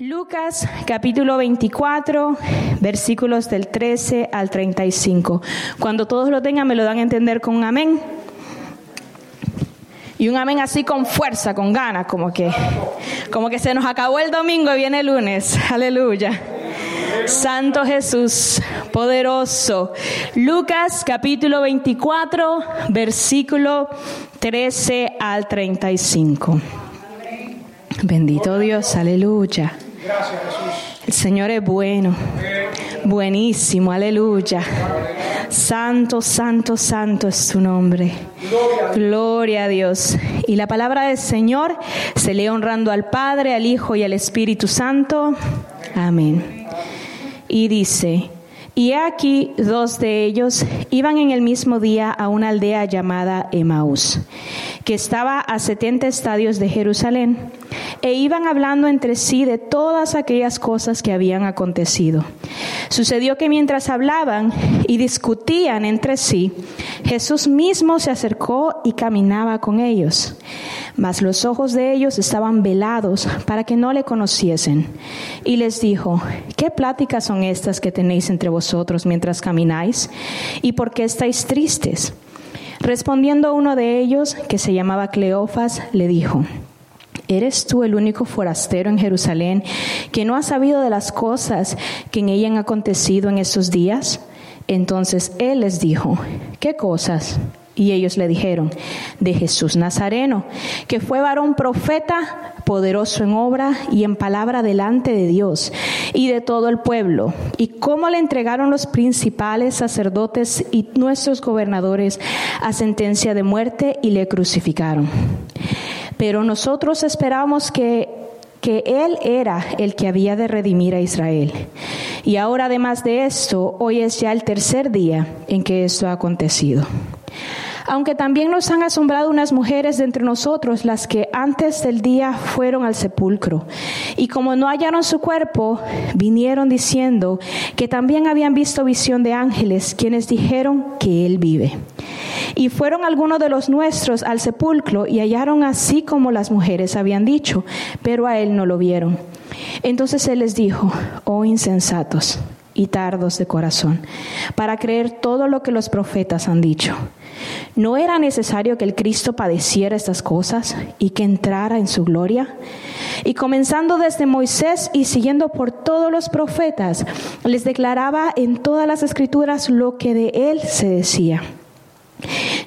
Lucas capítulo 24, versículos del 13 al 35. Cuando todos lo tengan, me lo dan a entender con un amén. Y un amén así con fuerza, con ganas, como que, como que se nos acabó el domingo y viene el lunes. Aleluya. Santo Jesús, poderoso. Lucas capítulo 24, versículo 13 al 35. Bendito Dios, aleluya. El Señor es bueno, buenísimo, aleluya. Santo, santo, santo es su nombre. Gloria a Dios. Y la palabra del Señor se lee honrando al Padre, al Hijo y al Espíritu Santo. Amén. Y dice, y aquí dos de ellos iban en el mismo día a una aldea llamada Emaús, que estaba a setenta estadios de Jerusalén, e iban hablando entre sí de todas aquellas cosas que habían acontecido. Sucedió que mientras hablaban y discutían entre sí, Jesús mismo se acercó y caminaba con ellos mas los ojos de ellos estaban velados para que no le conociesen. Y les dijo, ¿qué pláticas son estas que tenéis entre vosotros mientras camináis? ¿Y por qué estáis tristes? Respondiendo uno de ellos, que se llamaba Cleofas, le dijo, ¿Eres tú el único forastero en Jerusalén que no ha sabido de las cosas que en ella han acontecido en estos días? Entonces él les dijo, ¿qué cosas? Y ellos le dijeron, de Jesús Nazareno, que fue varón profeta, poderoso en obra y en palabra delante de Dios y de todo el pueblo, y cómo le entregaron los principales sacerdotes y nuestros gobernadores a sentencia de muerte y le crucificaron. Pero nosotros esperábamos que que Él era el que había de redimir a Israel. Y ahora además de esto, hoy es ya el tercer día en que esto ha acontecido aunque también nos han asombrado unas mujeres de entre nosotros, las que antes del día fueron al sepulcro. Y como no hallaron su cuerpo, vinieron diciendo que también habían visto visión de ángeles, quienes dijeron que Él vive. Y fueron algunos de los nuestros al sepulcro y hallaron así como las mujeres habían dicho, pero a Él no lo vieron. Entonces Él les dijo, oh insensatos y tardos de corazón, para creer todo lo que los profetas han dicho. ¿No era necesario que el Cristo padeciera estas cosas y que entrara en su gloria? Y comenzando desde Moisés y siguiendo por todos los profetas, les declaraba en todas las escrituras lo que de él se decía.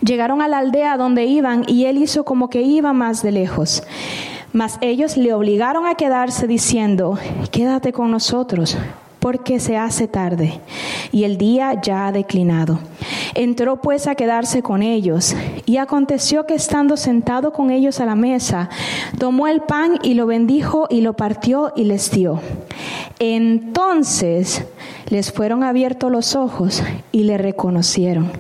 Llegaron a la aldea donde iban y él hizo como que iba más de lejos. Mas ellos le obligaron a quedarse diciendo, quédate con nosotros porque se hace tarde y el día ya ha declinado. Entró pues a quedarse con ellos y aconteció que estando sentado con ellos a la mesa, tomó el pan y lo bendijo y lo partió y les dio. Entonces les fueron abiertos los ojos y le reconocieron.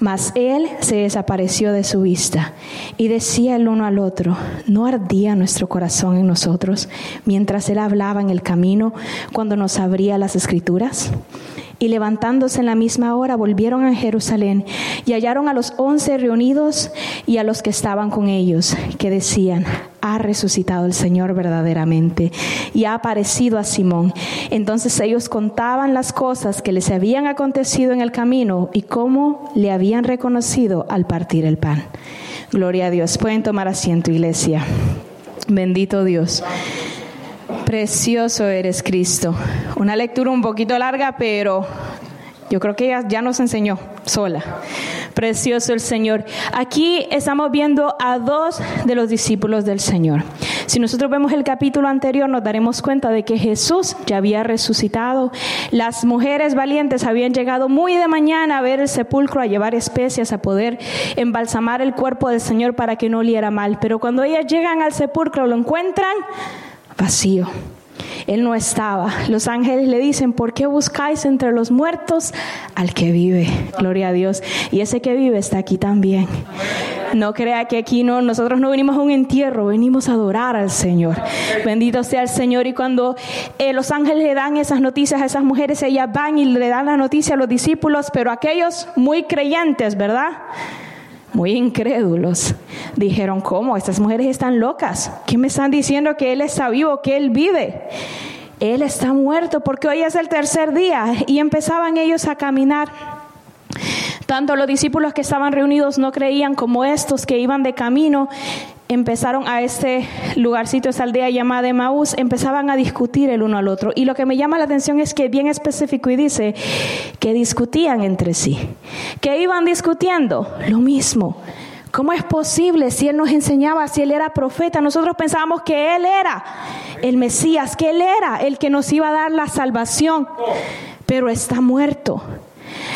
Mas él se desapareció de su vista y decía el uno al otro, ¿no ardía nuestro corazón en nosotros mientras él hablaba en el camino cuando nos abría las escrituras? Y levantándose en la misma hora volvieron a Jerusalén y hallaron a los once reunidos y a los que estaban con ellos, que decían, ha resucitado el Señor verdaderamente y ha aparecido a Simón. Entonces ellos contaban las cosas que les habían acontecido en el camino y cómo le habían reconocido al partir el pan. Gloria a Dios. Pueden tomar asiento, iglesia. Bendito Dios. Precioso eres Cristo. Una lectura un poquito larga, pero yo creo que ella ya nos enseñó sola. Precioso el Señor. Aquí estamos viendo a dos de los discípulos del Señor. Si nosotros vemos el capítulo anterior, nos daremos cuenta de que Jesús ya había resucitado. Las mujeres valientes habían llegado muy de mañana a ver el sepulcro, a llevar especias, a poder embalsamar el cuerpo del Señor para que no oliera mal. Pero cuando ellas llegan al sepulcro, lo encuentran vacío. Él no estaba. Los ángeles le dicen, ¿por qué buscáis entre los muertos al que vive? Gloria a Dios. Y ese que vive está aquí también. No crea que aquí no, nosotros no venimos a un entierro, venimos a adorar al Señor. Bendito sea el Señor. Y cuando eh, los ángeles le dan esas noticias a esas mujeres, ellas van y le dan la noticia a los discípulos, pero aquellos muy creyentes, ¿verdad? Muy incrédulos, dijeron, ¿cómo? Estas mujeres están locas. ¿Qué me están diciendo que Él está vivo, que Él vive? Él está muerto porque hoy es el tercer día y empezaban ellos a caminar. Tanto los discípulos que estaban reunidos no creían como estos que iban de camino empezaron a este lugarcito, esta aldea llamada Maús, empezaban a discutir el uno al otro. Y lo que me llama la atención es que bien específico y dice que discutían entre sí. ¿Qué iban discutiendo? Lo mismo. ¿Cómo es posible si Él nos enseñaba, si Él era profeta? Nosotros pensábamos que Él era el Mesías, que Él era el que nos iba a dar la salvación, pero está muerto.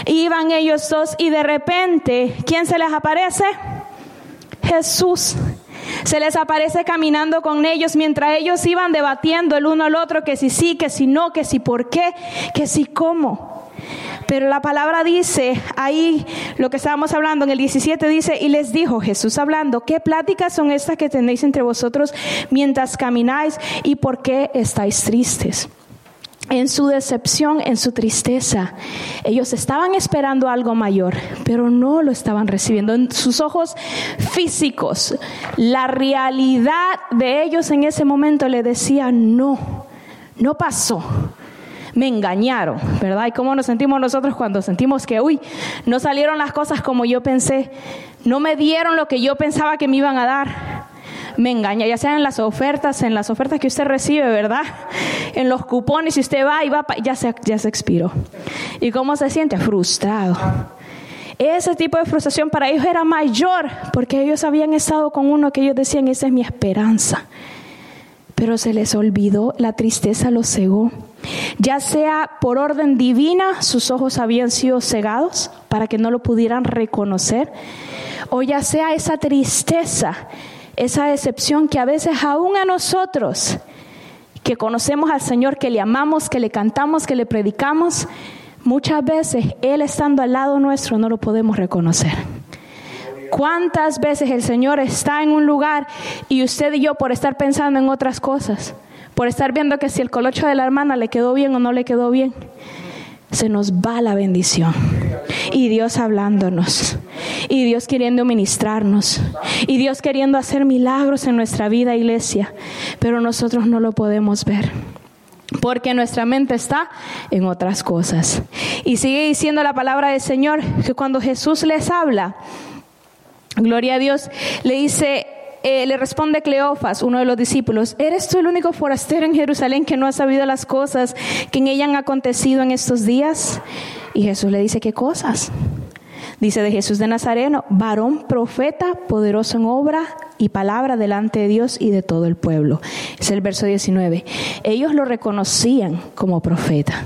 Iban ellos dos y de repente, ¿quién se les aparece? Jesús. Se les aparece caminando con ellos mientras ellos iban debatiendo el uno al otro que si sí, que si no, que si por qué, que si cómo. Pero la palabra dice, ahí lo que estábamos hablando en el 17 dice, y les dijo Jesús hablando, ¿qué pláticas son estas que tenéis entre vosotros mientras camináis y por qué estáis tristes? En su decepción, en su tristeza. Ellos estaban esperando algo mayor, pero no lo estaban recibiendo. En sus ojos físicos, la realidad de ellos en ese momento le decía, no, no pasó. Me engañaron, ¿verdad? ¿Y cómo nos sentimos nosotros cuando sentimos que, uy, no salieron las cosas como yo pensé, no me dieron lo que yo pensaba que me iban a dar? Me engaña, ya sea en las ofertas, en las ofertas que usted recibe, ¿verdad? En los cupones, si usted va y va, ya se, ya se expiró. ¿Y cómo se siente? Frustrado. Ese tipo de frustración para ellos era mayor, porque ellos habían estado con uno que ellos decían, esa es mi esperanza. Pero se les olvidó, la tristeza los cegó. Ya sea por orden divina, sus ojos habían sido cegados para que no lo pudieran reconocer, o ya sea esa tristeza esa decepción que a veces aún a nosotros, que conocemos al Señor, que le amamos, que le cantamos, que le predicamos, muchas veces Él estando al lado nuestro no lo podemos reconocer. ¿Cuántas veces el Señor está en un lugar y usted y yo por estar pensando en otras cosas, por estar viendo que si el colocho de la hermana le quedó bien o no le quedó bien, se nos va la bendición. Y Dios hablándonos. Y Dios queriendo ministrarnos. Y Dios queriendo hacer milagros en nuestra vida, iglesia. Pero nosotros no lo podemos ver. Porque nuestra mente está en otras cosas. Y sigue diciendo la palabra del Señor que cuando Jesús les habla, gloria a Dios, le dice, eh, le responde Cleofas, uno de los discípulos, ¿eres tú el único forastero en Jerusalén que no ha sabido las cosas que en ella han acontecido en estos días? Y Jesús le dice, ¿qué cosas? Dice de Jesús de Nazareno, varón profeta, poderoso en obra y palabra delante de Dios y de todo el pueblo. Es el verso 19. Ellos lo reconocían como profeta.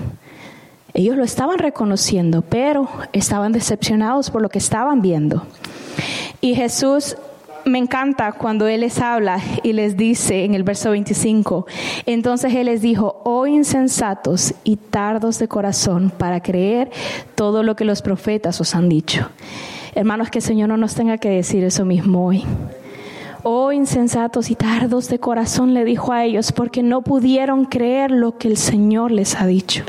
Ellos lo estaban reconociendo, pero estaban decepcionados por lo que estaban viendo. Y Jesús me encanta cuando Él les habla y les dice en el verso 25, entonces Él les dijo, oh insensatos y tardos de corazón para creer todo lo que los profetas os han dicho. Hermanos, que el Señor no nos tenga que decir eso mismo hoy. Oh insensatos y tardos de corazón, le dijo a ellos, porque no pudieron creer lo que el Señor les ha dicho.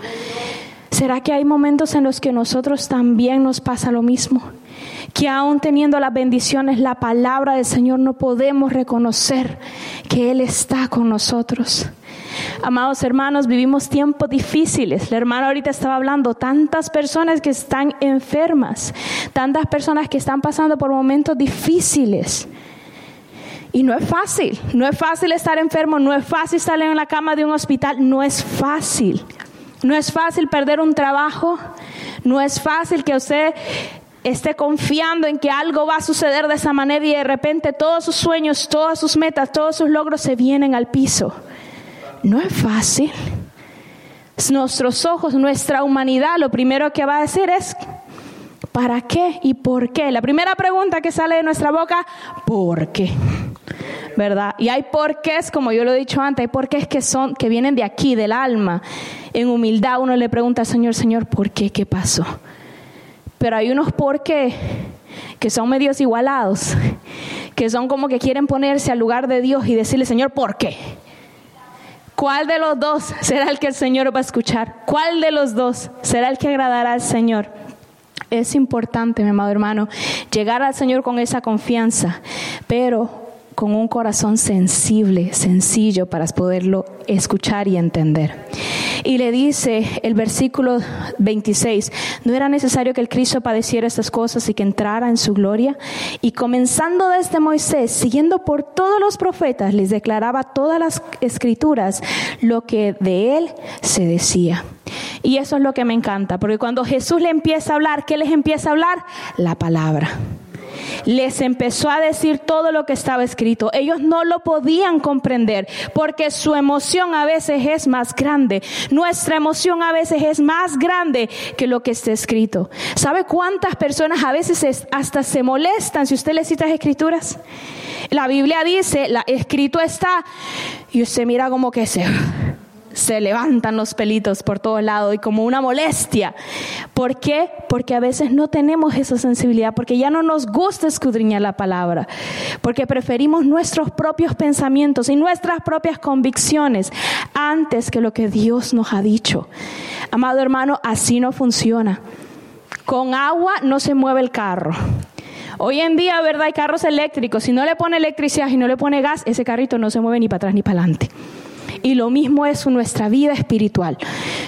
¿Será que hay momentos en los que nosotros también nos pasa lo mismo? Que aún teniendo las bendiciones, la palabra del Señor, no podemos reconocer que Él está con nosotros. Amados hermanos, vivimos tiempos difíciles. La hermana ahorita estaba hablando, tantas personas que están enfermas, tantas personas que están pasando por momentos difíciles. Y no es fácil, no es fácil estar enfermo, no es fácil estar en la cama de un hospital, no es fácil. No es fácil perder un trabajo, no es fácil que usted esté confiando en que algo va a suceder de esa manera y de repente todos sus sueños, todas sus metas, todos sus logros se vienen al piso. No es fácil. Nuestros ojos, nuestra humanidad, lo primero que va a decir es, ¿para qué y por qué? La primera pregunta que sale de nuestra boca, ¿por qué? ¿Verdad? Y hay porqués, como yo lo he dicho antes, hay porqués que son, que vienen de aquí, del alma. En humildad uno le pregunta al Señor, Señor, ¿por qué? ¿Qué pasó? Pero hay unos por qué que son medios igualados, que son como que quieren ponerse al lugar de Dios y decirle, Señor, ¿por qué? ¿Cuál de los dos será el que el Señor va a escuchar? ¿Cuál de los dos será el que agradará al Señor? Es importante, mi amado hermano, llegar al Señor con esa confianza, pero con un corazón sensible, sencillo para poderlo escuchar y entender. Y le dice el versículo 26, no era necesario que el Cristo padeciera estas cosas y que entrara en su gloria. Y comenzando desde Moisés, siguiendo por todos los profetas, les declaraba todas las escrituras lo que de él se decía. Y eso es lo que me encanta, porque cuando Jesús le empieza a hablar, ¿qué les empieza a hablar? La palabra les empezó a decir todo lo que estaba escrito. Ellos no lo podían comprender porque su emoción a veces es más grande. Nuestra emoción a veces es más grande que lo que está escrito. ¿Sabe cuántas personas a veces hasta se molestan si usted le cita escrituras? La Biblia dice, la escrito está, y usted mira como que se se levantan los pelitos por todos lados y como una molestia. ¿Por qué? Porque a veces no tenemos esa sensibilidad, porque ya no nos gusta escudriñar la palabra, porque preferimos nuestros propios pensamientos y nuestras propias convicciones antes que lo que Dios nos ha dicho. Amado hermano, así no funciona. Con agua no se mueve el carro. Hoy en día, ¿verdad? Hay carros eléctricos. Si no le pone electricidad y no le pone gas, ese carrito no se mueve ni para atrás ni para adelante. Y lo mismo es nuestra vida espiritual.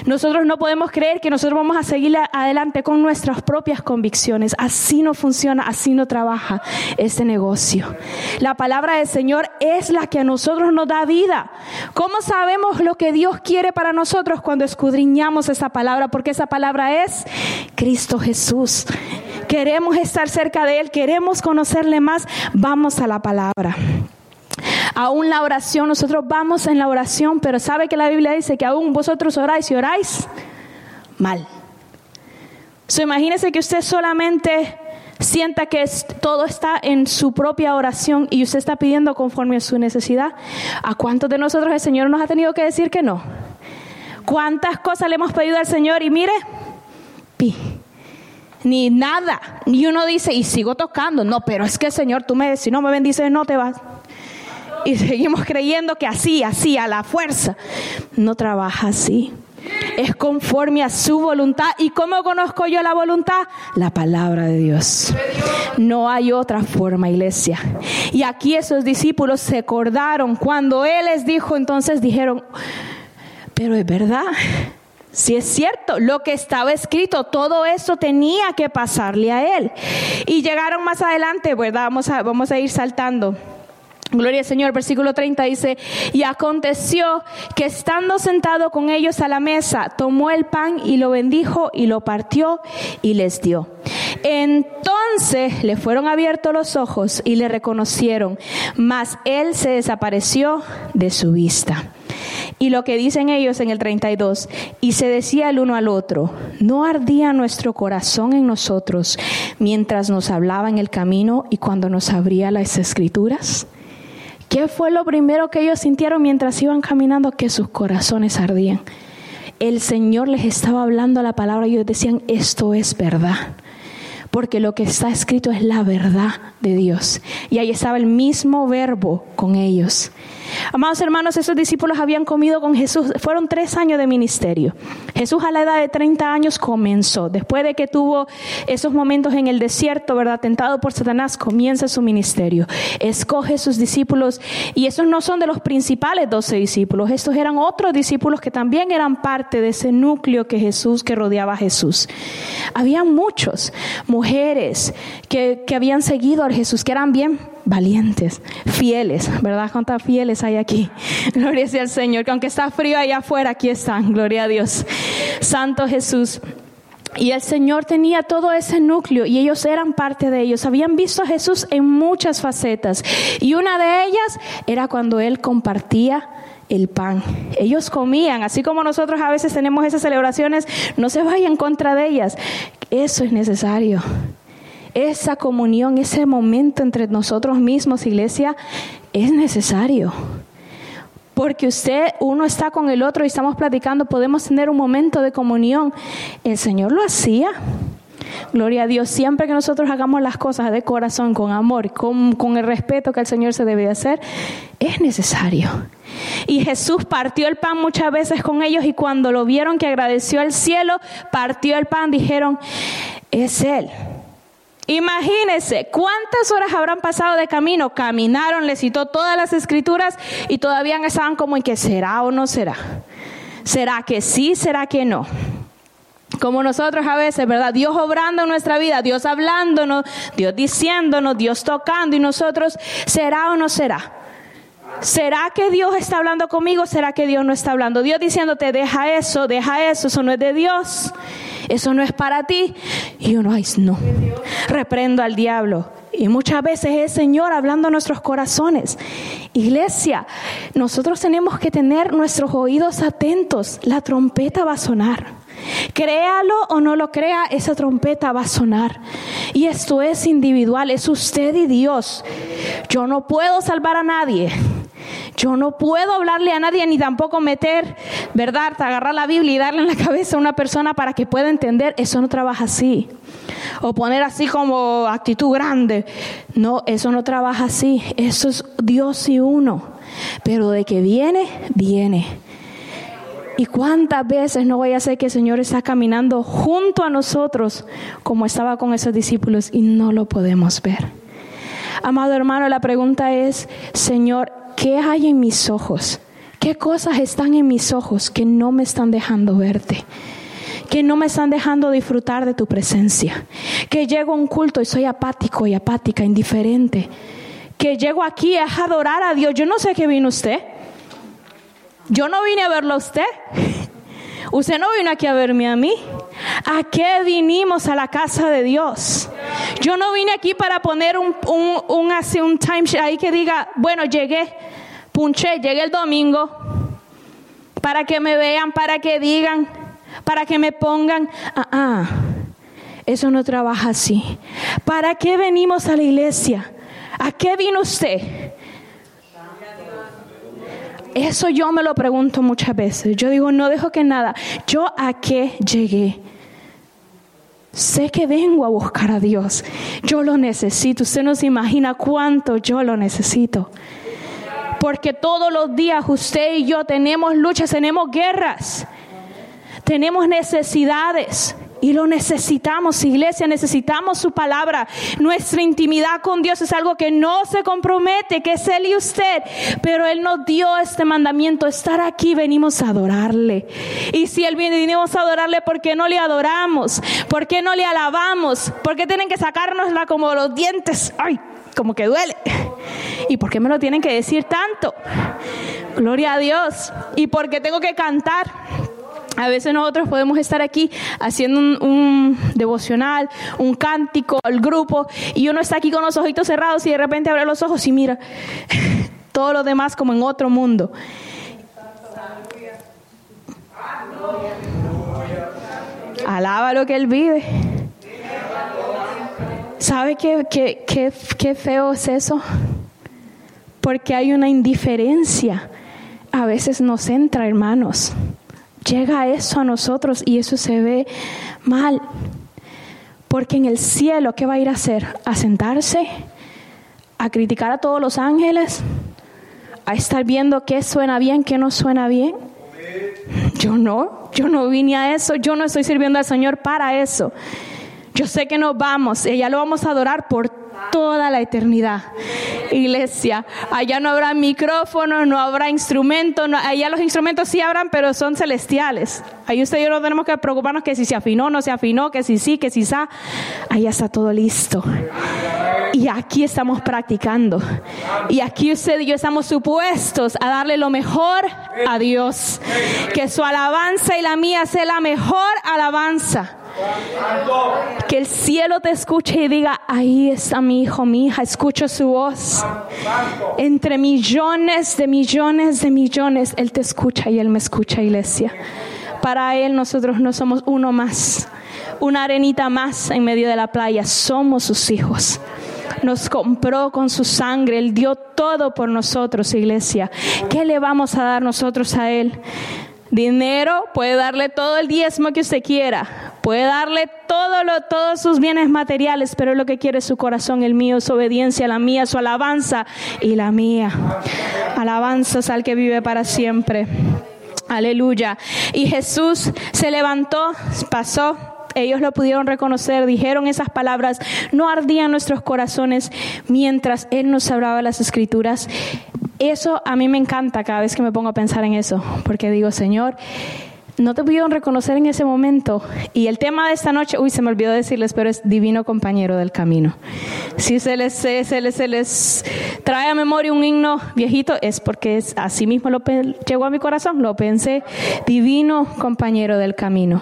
Nosotros no podemos creer que nosotros vamos a seguir adelante con nuestras propias convicciones. Así no funciona, así no trabaja este negocio. La palabra del Señor es la que a nosotros nos da vida. ¿Cómo sabemos lo que Dios quiere para nosotros cuando escudriñamos esa palabra? Porque esa palabra es Cristo Jesús. Queremos estar cerca de Él, queremos conocerle más, vamos a la palabra. Aún la oración, nosotros vamos en la oración, pero sabe que la Biblia dice que aún vosotros oráis y oráis mal. So, imagínese que usted solamente sienta que todo está en su propia oración y usted está pidiendo conforme a su necesidad. ¿A cuántos de nosotros el Señor nos ha tenido que decir que no? ¿Cuántas cosas le hemos pedido al Señor y mire, pi, ni nada. Y uno dice, y sigo tocando. No, pero es que Señor, tú me, si no me bendices, no te vas y seguimos creyendo que así, así, a la fuerza. No trabaja así. Es conforme a su voluntad. ¿Y cómo conozco yo la voluntad? La palabra de Dios. No hay otra forma, iglesia. Y aquí esos discípulos se acordaron cuando Él les dijo, entonces dijeron, pero es verdad. Si es cierto, lo que estaba escrito, todo eso tenía que pasarle a él. Y llegaron más adelante, ¿verdad? Vamos a, vamos a ir saltando. Gloria al Señor, versículo 30 dice, y aconteció que estando sentado con ellos a la mesa, tomó el pan y lo bendijo y lo partió y les dio. Entonces le fueron abiertos los ojos y le reconocieron, mas él se desapareció de su vista. Y lo que dicen ellos en el 32, y se decía el uno al otro, ¿no ardía nuestro corazón en nosotros mientras nos hablaba en el camino y cuando nos abría las escrituras? ¿Qué fue lo primero que ellos sintieron mientras iban caminando? Que sus corazones ardían. El Señor les estaba hablando la palabra y ellos decían, esto es verdad porque lo que está escrito es la verdad de Dios. Y ahí estaba el mismo verbo con ellos. Amados hermanos, esos discípulos habían comido con Jesús, fueron tres años de ministerio. Jesús a la edad de 30 años comenzó, después de que tuvo esos momentos en el desierto, ¿verdad? Tentado por Satanás, comienza su ministerio. Escoge sus discípulos y esos no son de los principales doce discípulos, estos eran otros discípulos que también eran parte de ese núcleo que Jesús, que rodeaba a Jesús. Había muchos, mujeres que, que habían seguido a Jesús, que eran bien valientes, fieles, ¿verdad? ¿Cuántas fieles hay aquí? Gloria sea al Señor, que aunque está frío allá afuera, aquí están, gloria a Dios. Santo Jesús. Y el Señor tenía todo ese núcleo y ellos eran parte de ellos. Habían visto a Jesús en muchas facetas. Y una de ellas era cuando Él compartía el pan. Ellos comían, así como nosotros a veces tenemos esas celebraciones, no se vayan contra de ellas. Eso es necesario esa comunión, ese momento entre nosotros mismos, iglesia, es necesario. Porque usted, uno está con el otro y estamos platicando, podemos tener un momento de comunión. El Señor lo hacía. Gloria a Dios, siempre que nosotros hagamos las cosas de corazón, con amor, con, con el respeto que el Señor se debe hacer, es necesario. Y Jesús partió el pan muchas veces con ellos y cuando lo vieron que agradeció al cielo, partió el pan, dijeron, es Él. Imagínense cuántas horas habrán pasado de camino. Caminaron, le citó todas las escrituras y todavía estaban como en que será o no será. ¿Será que sí? ¿Será que no? Como nosotros a veces, ¿verdad? Dios obrando en nuestra vida, Dios hablándonos, Dios diciéndonos, Dios tocando y nosotros, ¿será o no será? ¿Será que Dios está hablando conmigo? ¿Será que Dios no está hablando? Dios diciéndote, deja eso, deja eso, eso no es de Dios, eso no es para ti. Y uno, ay, no, reprendo al diablo. Y muchas veces es Señor hablando a nuestros corazones. Iglesia, nosotros tenemos que tener nuestros oídos atentos. La trompeta va a sonar. Créalo o no lo crea, esa trompeta va a sonar. Y esto es individual, es usted y Dios. Yo no puedo salvar a nadie. Yo no puedo hablarle a nadie ni tampoco meter, ¿verdad? Agarrar la Biblia y darle en la cabeza a una persona para que pueda entender. Eso no trabaja así. O poner así como actitud grande. No, eso no trabaja así. Eso es Dios y uno. Pero de que viene, viene. ¿Y cuántas veces no voy a ser que el Señor está caminando junto a nosotros como estaba con esos discípulos y no lo podemos ver? Amado hermano, la pregunta es, Señor, ¿qué hay en mis ojos? ¿Qué cosas están en mis ojos que no me están dejando verte? que no me están dejando disfrutar de tu presencia, que llego a un culto y soy apático y apática, indiferente, que llego aquí a adorar a Dios. Yo no sé qué vino usted. Yo no vine a verlo a usted. Usted no vino aquí a verme a mí. ¿A qué vinimos a la casa de Dios? Yo no vine aquí para poner un, un, así, un timeshare ahí que diga, bueno, llegué, punché, llegué el domingo, para que me vean, para que digan, para que me pongan. Ah, ah, eso no trabaja así. ¿Para qué venimos a la iglesia? ¿A qué vino usted? Eso yo me lo pregunto muchas veces. Yo digo, no dejo que nada. ¿Yo a qué llegué? Sé que vengo a buscar a Dios. Yo lo necesito. Usted no se imagina cuánto yo lo necesito. Porque todos los días usted y yo tenemos luchas, tenemos guerras, tenemos necesidades. Y lo necesitamos, iglesia, necesitamos su palabra. Nuestra intimidad con Dios es algo que no se compromete, que es Él y usted. Pero Él nos dio este mandamiento, estar aquí, venimos a adorarle. Y si Él viene, venimos a adorarle, ¿por qué no le adoramos? ¿Por qué no le alabamos? ¿Por qué tienen que sacárnosla como los dientes? Ay, como que duele. ¿Y por qué me lo tienen que decir tanto? Gloria a Dios. ¿Y por qué tengo que cantar? A veces nosotros podemos estar aquí haciendo un, devocional, un cántico, el grupo, y uno está aquí con los ojitos cerrados y de repente abre los ojos y mira todo lo demás como en otro mundo. Alaba lo que Él vive. ¿Sabe qué, qué, qué, qué feo es eso? Porque hay una indiferencia. A veces nos entra, hermanos llega eso a nosotros y eso se ve mal. Porque en el cielo, ¿qué va a ir a hacer? ¿A sentarse? ¿A criticar a todos los ángeles? ¿A estar viendo qué suena bien, qué no suena bien? Yo no, yo no vine a eso, yo no estoy sirviendo al Señor para eso. Yo sé que nos vamos, ella lo vamos a adorar por toda la eternidad. Iglesia, allá no habrá micrófono, no habrá instrumentos, allá los instrumentos sí habrán, pero son celestiales. Ahí usted y yo no tenemos que preocuparnos que si se afinó, no se afinó, que si sí, que si sa. Allá está todo listo. Y aquí estamos practicando. Y aquí usted y yo estamos supuestos a darle lo mejor a Dios. Que su alabanza y la mía sea la mejor alabanza. Que el cielo te escuche y diga, ahí está mi hijo, mi hija, escucho su voz. Entre millones de millones de millones, Él te escucha y Él me escucha, iglesia. Para Él nosotros no somos uno más, una arenita más en medio de la playa, somos sus hijos nos compró con su sangre, Él dio todo por nosotros, iglesia. ¿Qué le vamos a dar nosotros a Él? Dinero, puede darle todo el diezmo que usted quiera, puede darle todo lo, todos sus bienes materiales, pero lo que quiere es su corazón, el mío, su obediencia, la mía, su alabanza y la mía. Alabanzas al que vive para siempre. Aleluya. Y Jesús se levantó, pasó, ellos lo pudieron reconocer, dijeron esas palabras, no ardían nuestros corazones mientras Él nos hablaba las escrituras. Eso a mí me encanta cada vez que me pongo a pensar en eso, porque digo, Señor, no te pudieron reconocer en ese momento. Y el tema de esta noche, uy, se me olvidó decirles, pero es divino compañero del camino. Si se les, trae a memoria un himno viejito, es porque es, así mismo lo llegó a mi corazón, lo pensé, divino compañero del camino.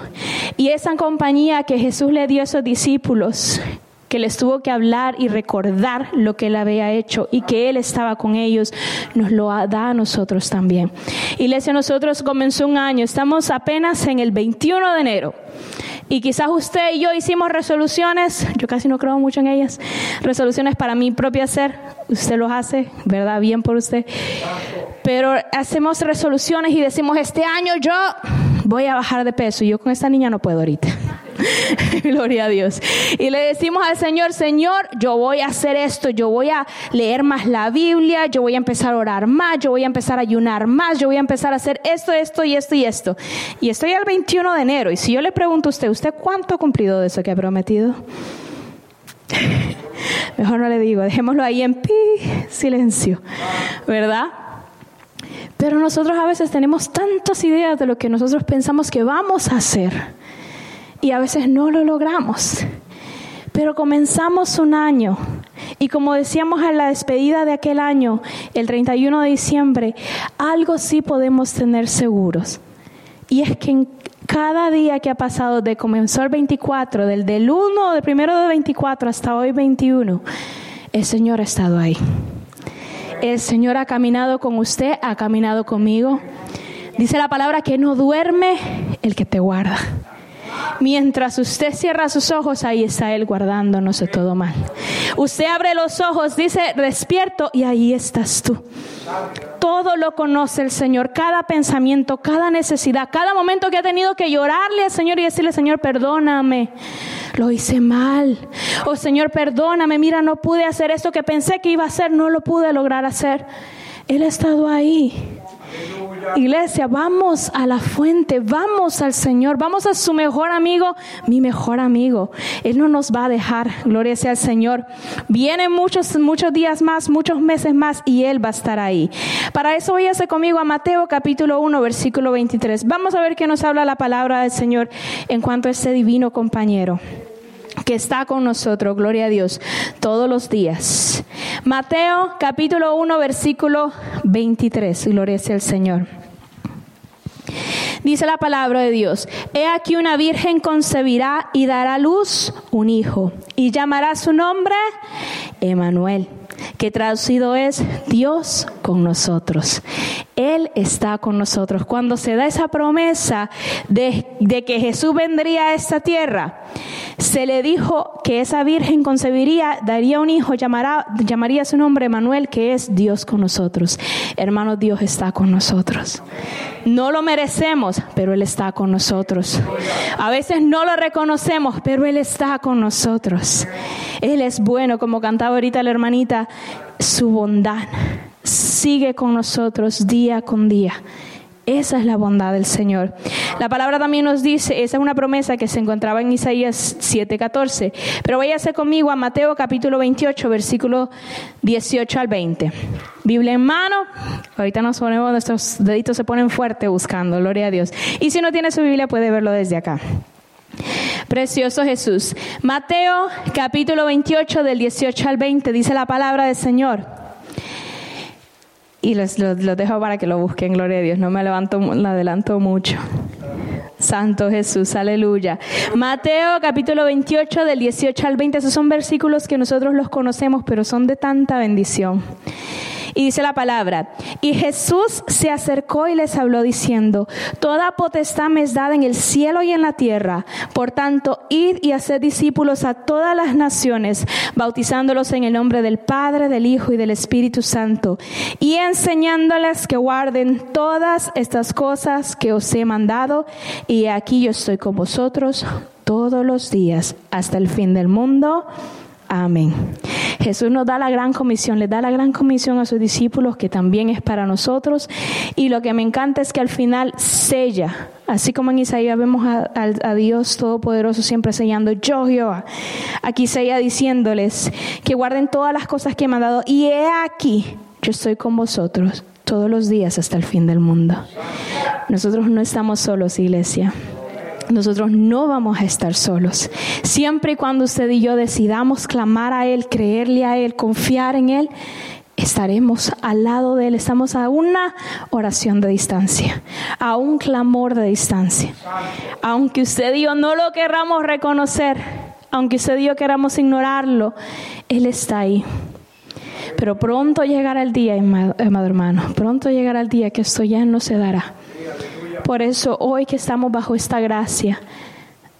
Y esa compañía que Jesús le dio a esos discípulos, que les tuvo que hablar y recordar lo que él había hecho y que él estaba con ellos, nos lo da a nosotros también. Iglesia, nosotros comenzó un año, estamos apenas en el 21 de enero. Y quizás usted y yo hicimos resoluciones, yo casi no creo mucho en ellas, resoluciones para mi propio ser, usted los hace, ¿verdad? Bien por usted. Pero hacemos resoluciones y decimos, este año yo voy a bajar de peso y yo con esta niña no puedo ahorita. Gloria a Dios. Y le decimos al Señor, Señor, yo voy a hacer esto, yo voy a leer más la Biblia, yo voy a empezar a orar más, yo voy a empezar a ayunar más, yo voy a empezar a hacer esto, esto y esto y esto. Y estoy al 21 de enero y si yo le pregunto a usted, ¿usted cuánto ha cumplido de eso que ha prometido? Mejor no le digo, dejémoslo ahí en pi, silencio, ¿verdad? Pero nosotros a veces tenemos tantas ideas de lo que nosotros pensamos que vamos a hacer y a veces no lo logramos. Pero comenzamos un año y como decíamos en la despedida de aquel año, el 31 de diciembre, algo sí podemos tener seguros. Y es que en cada día que ha pasado, de comenzó el 24, del, del 1, del primero de 24 hasta hoy 21, el Señor ha estado ahí. El Señor ha caminado con usted, ha caminado conmigo. Dice la palabra que no duerme el que te guarda. Mientras usted cierra sus ojos, ahí está Él guardándonos de todo mal. Usted abre los ojos, dice, despierto, y ahí estás tú. Todo lo conoce el Señor, cada pensamiento, cada necesidad, cada momento que ha tenido que llorarle al Señor y decirle, Señor, perdóname, lo hice mal. Oh, Señor, perdóname, mira, no pude hacer esto que pensé que iba a hacer, no lo pude lograr hacer. Él ha estado ahí. Iglesia, vamos a la fuente, vamos al Señor, vamos a su mejor amigo, mi mejor amigo. Él no nos va a dejar, gloria sea al Señor. Vienen muchos, muchos días más, muchos meses más y Él va a estar ahí. Para eso váyase conmigo a Mateo capítulo 1, versículo 23. Vamos a ver qué nos habla la palabra del Señor en cuanto a este divino compañero que está con nosotros, gloria a Dios, todos los días. Mateo capítulo 1, versículo 23, gloria sea el Señor. Dice la palabra de Dios, he aquí una virgen concebirá y dará luz un hijo y llamará su nombre Emanuel que traducido es Dios con nosotros. Él está con nosotros. Cuando se da esa promesa de, que Jesús vendría a esta tierra, se le dijo que esa virgen concebiría, daría un hijo, llamará, llamaría su nombre Manuel, que es Dios con nosotros. Hermano, Dios está con nosotros. No lo merecemos, pero Él está con nosotros. A veces no lo reconocemos, pero Él está con nosotros. Él es bueno, como cantaba ahorita la hermanita, su bondad sigue con nosotros día con día. Esa es la bondad del Señor. La palabra también nos dice, esa es una promesa que se encontraba en Isaías 7:14. Pero váyase conmigo a Mateo capítulo 28, versículo 18 al 20. Biblia en mano. Ahorita nos ponemos, nuestros deditos se ponen fuerte buscando, gloria a Dios. Y si no tiene su Biblia, puede verlo desde acá. Precioso Jesús. Mateo capítulo 28 del 18 al 20 dice la palabra del Señor y los, dejo para que lo busquen, gloria a Dios, no me levanto, me adelanto mucho. Santo Jesús, aleluya. Mateo capítulo 28 del 18 al 20, esos son versículos que nosotros los conocemos, pero son de tanta bendición. Y dice la palabra, y Jesús se acercó y les habló diciendo, Toda potestad me es dada en el cielo y en la tierra. Por tanto, id y haced discípulos a todas las naciones, bautizándolos en el nombre del Padre, del Hijo y del Espíritu Santo, y enseñándoles que guarden todas estas cosas que os he mandado. Y aquí yo estoy con vosotros todos los días hasta el fin del mundo. Amén. Jesús nos da la gran comisión, le da la gran comisión a sus discípulos que también es para nosotros. Y lo que me encanta es que al final sella Así como en Isaías vemos a, a, Dios Todopoderoso siempre enseñando, yo Jehová. Aquí Isaías diciéndoles que guarden todas las cosas que me ha dado. Y he aquí, yo estoy con vosotros todos los días hasta el fin del mundo. Nosotros no estamos solos, iglesia. Nosotros no vamos a estar solos. Siempre y cuando usted y yo decidamos clamar a Él, creerle a Él, confiar en Él, estaremos al lado de Él. Estamos a una oración de distancia, a un clamor de distancia. Aunque usted y yo no lo querramos reconocer, aunque usted y yo queramos ignorarlo, Él está ahí. Pero pronto llegará el día, amado hermano, pronto llegará el día que esto ya no se dará. Por eso hoy que estamos bajo esta gracia,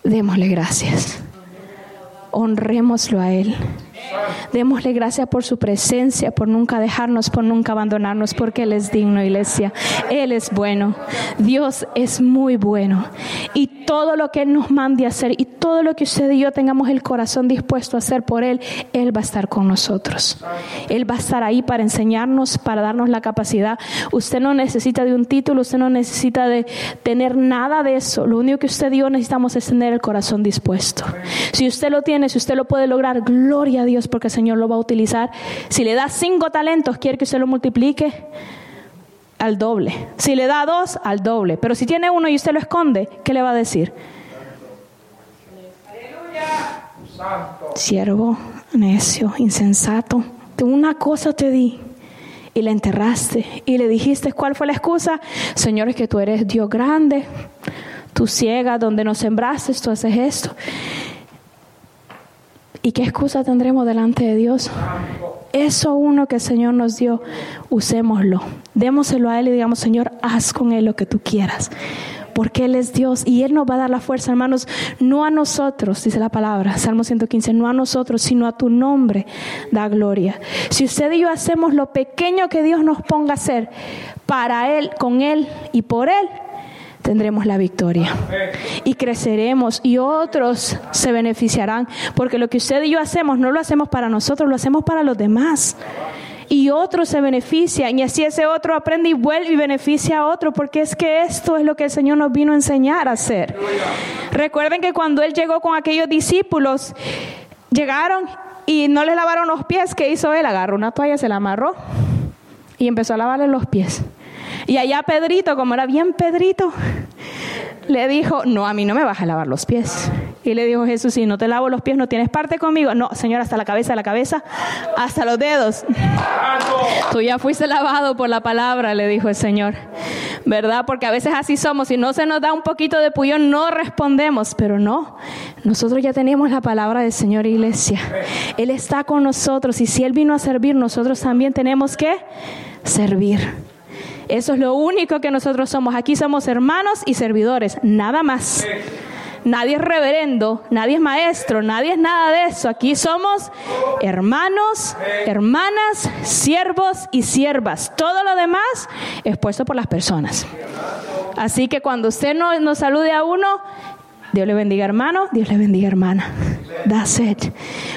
démosle gracias. Honrémoslo a Él. Démosle gracias por su presencia, por nunca dejarnos, por nunca abandonarnos, porque Él es digno, iglesia. Él es bueno. Dios es muy bueno. Y todo lo que Él nos mande a hacer y todo lo que usted y yo tengamos el corazón dispuesto a hacer por Él, Él va a estar con nosotros. Él va a estar ahí para enseñarnos, para darnos la capacidad. Usted no necesita de un título, usted no necesita de tener nada de eso. Lo único que usted y yo necesitamos es tener el corazón dispuesto. Si usted lo tiene, si usted lo puede lograr, gloria a Dios porque el Señor lo va a utilizar. Si le da cinco talentos, quiere que usted lo multiplique al doble. Si le da dos, al doble. Pero si tiene uno y usted lo esconde, ¿qué le va a decir? Siervo, necio, insensato, una cosa te di y la enterraste y le dijiste cuál fue la excusa. Señor, es que tú eres Dios grande, tú ciega donde nos sembraste, tú haces esto. ¿Y qué excusa tendremos delante de Dios? Eso uno que el Señor nos dio, usémoslo. Démoselo a Él y digamos, Señor, haz con Él lo que tú quieras. Porque Él es Dios y Él nos va a dar la fuerza, hermanos, no a nosotros, dice la palabra, Salmo 115, no a nosotros, sino a tu nombre da gloria. Si usted y yo hacemos lo pequeño que Dios nos ponga a hacer para Él, con Él y por Él, tendremos la victoria. Y creceremos y otros se beneficiarán, porque lo que usted y yo hacemos no lo hacemos para nosotros, lo hacemos para los demás. Y otros se benefician y así ese otro aprende y vuelve y beneficia a otro, porque es que esto es lo que el Señor nos vino a enseñar a hacer. Recuerden que cuando Él llegó con aquellos discípulos, llegaron y no les lavaron los pies, ¿qué hizo Él? Agarró una toalla, se la amarró y empezó a lavarle los pies. Y allá Pedrito, como era bien Pedrito, le dijo, no, a mí no me vas a lavar los pies. Y le dijo Jesús, si no te lavo los pies, no tienes parte conmigo. No, Señor, hasta la cabeza, la cabeza, hasta los dedos. Tú ya fuiste lavado por la palabra, le dijo el Señor. ¿Verdad? Porque a veces así somos. Si no se nos da un poquito de puyón, no respondemos. Pero no, nosotros ya tenemos la palabra del Señor, iglesia. Él está con nosotros. Y si Él vino a servir, nosotros también tenemos que servir. Eso es lo único que nosotros somos. Aquí somos hermanos y servidores, nada más. Nadie es reverendo, nadie es maestro, nadie es nada de eso. Aquí somos hermanos, hermanas, siervos y siervas. Todo lo demás es puesto por las personas. Así que cuando usted nos, nos salude a uno, Dios le bendiga hermano, Dios le bendiga hermana. That's it.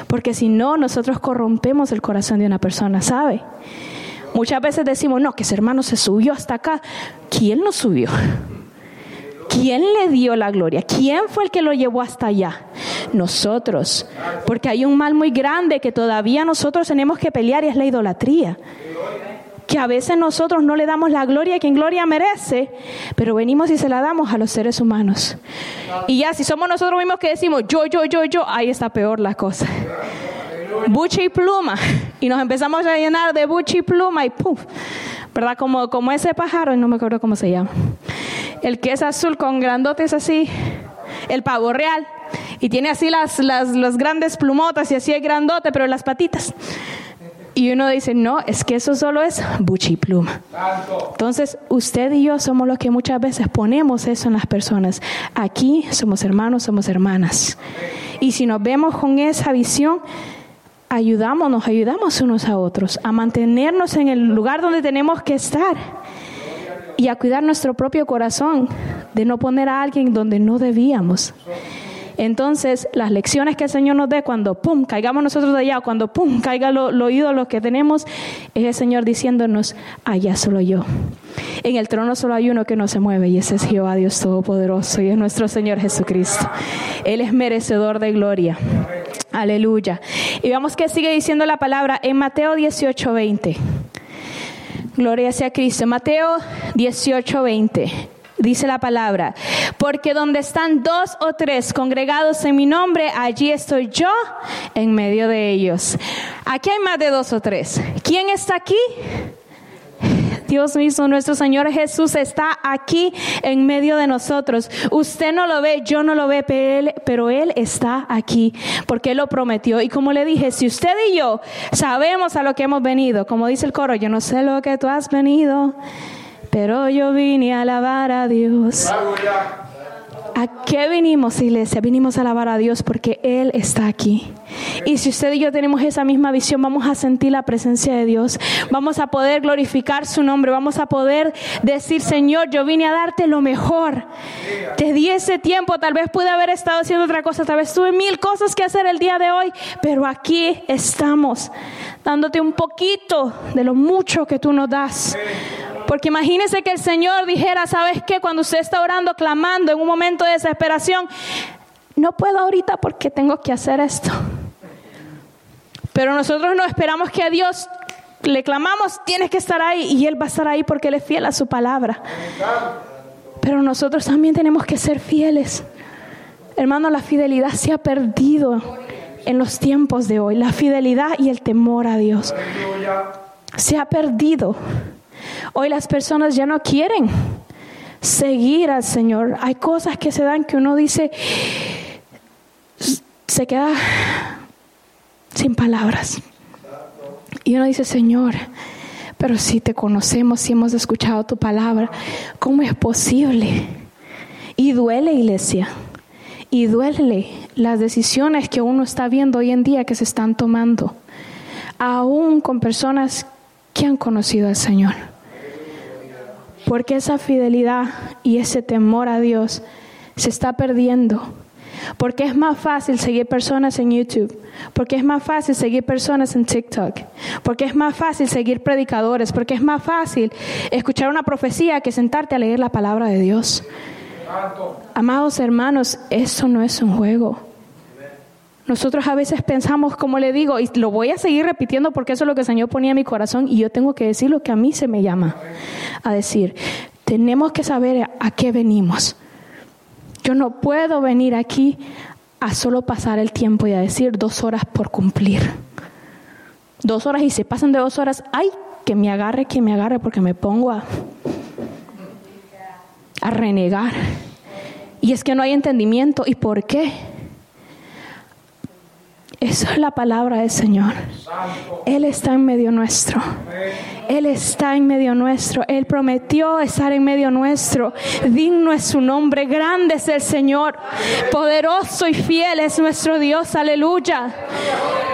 Porque si no, nosotros corrompemos el corazón de una persona, ¿sabe? Muchas veces decimos, no, que ese hermano se subió hasta acá. ¿Quién lo subió? ¿Quién le dio la gloria? ¿Quién fue el que lo llevó hasta allá? Nosotros. Porque hay un mal muy grande que todavía nosotros tenemos que pelear y es la idolatría. Que a veces nosotros no le damos la gloria a quien gloria merece, pero venimos y se la damos a los seres humanos. Y ya, si somos nosotros mismos que decimos yo, yo, yo, yo, ahí está peor la cosa buche y pluma. Y nos empezamos a llenar de buche y pluma y ¡puf! ¿Verdad? Como, como ese pájaro, no me acuerdo cómo se llama. El que es azul con grandotes así, el pavo real. Y tiene así las, las, las grandes plumotas y así es grandote, pero las patitas. Y uno dice, no, es que eso solo es buchi pluma. Entonces, usted y yo somos los que muchas veces ponemos eso en las personas. Aquí somos hermanos, somos hermanas. Y si nos vemos con esa visión, ayudamos, nos ayudamos unos a otros a mantenernos en el lugar donde tenemos que estar y a cuidar nuestro propio corazón, de no poner a alguien donde no debíamos. Entonces, las lecciones que el Señor nos dé cuando, pum, caigamos nosotros de allá, cuando, pum, caiga lo, lo oído lo que tenemos, es el Señor diciéndonos, allá solo yo. En el trono solo hay uno que no se mueve y ese es Jehová Dios Todopoderoso y es nuestro Señor Jesucristo. Él es merecedor de gloria. Aleluya. Y vamos que sigue diciendo la palabra en Mateo 18, 20. Gloria sea a Cristo. Mateo 18, 20. Dice la palabra, porque donde están dos o tres congregados en mi nombre, allí estoy yo en medio de ellos. Aquí hay más de dos o tres. ¿Quién está aquí? Dios mismo, nuestro Señor Jesús está aquí en medio de nosotros. Usted no lo ve, yo no lo ve, pero él, está aquí porque Él lo prometió. Y como le dije, si usted y yo sabemos a lo que hemos venido, como dice el coro, yo no sé lo que tú has venido, pero yo vine a alabar a Dios. ¿A qué vinimos, iglesia? Vinimos a alabar a Dios porque Él está aquí. Y si usted y yo tenemos esa misma visión, vamos a sentir la presencia de Dios. Vamos a poder glorificar su nombre. Vamos a poder decir, Señor, yo vine a darte lo mejor. Te di ese tiempo. Tal vez pude haber estado haciendo otra cosa. Tal vez tuve mil cosas que hacer el día de hoy. Pero aquí estamos, dándote un poquito de lo mucho que tú nos das. Porque imagínese que el Señor dijera, ¿sabes qué? Cuando usted está orando, clamando en un momento de desesperación, no puedo ahorita porque tengo que hacer esto. Pero nosotros no esperamos que a Dios le clamamos, tienes que estar ahí y Él va a estar ahí porque Él es fiel a su palabra. Pero nosotros también tenemos que ser fieles. Hermano, la fidelidad se ha perdido en los tiempos de hoy. La fidelidad y el temor a Dios se ha perdido. Hoy las personas ya no quieren seguir al Señor. Hay cosas que se dan que uno dice, se queda sin palabras. Y uno dice, Señor, pero si te conocemos, si hemos escuchado tu palabra, ¿cómo es posible? Y duele, iglesia. Y duele las decisiones que uno está viendo hoy en día que se están tomando, aún con personas que han conocido al Señor. Porque esa fidelidad y ese temor a Dios se está perdiendo. Porque es más fácil seguir personas en YouTube. Porque es más fácil seguir personas en TikTok. Porque es más fácil seguir predicadores. Porque es más fácil escuchar una profecía que sentarte a leer la palabra de Dios. Amados hermanos, eso no es un juego. Nosotros a veces pensamos, como le digo, y lo voy a seguir repitiendo porque eso es lo que el Señor ponía en mi corazón y yo tengo que decir lo que a mí se me llama a decir. Tenemos que saber a qué venimos. Yo no puedo venir aquí a solo pasar el tiempo y a decir dos horas por cumplir. Dos horas y se pasan de dos horas, ay, que me agarre, que me agarre, porque me pongo a, renegar. Y es que no hay entendimiento. ¿Y por qué? Eso es la palabra del Señor. Él está en medio nuestro. Él está en medio nuestro. Él prometió estar en medio nuestro. Digno es su nombre. Grande es el Señor. Poderoso y fiel es nuestro Dios. Aleluya.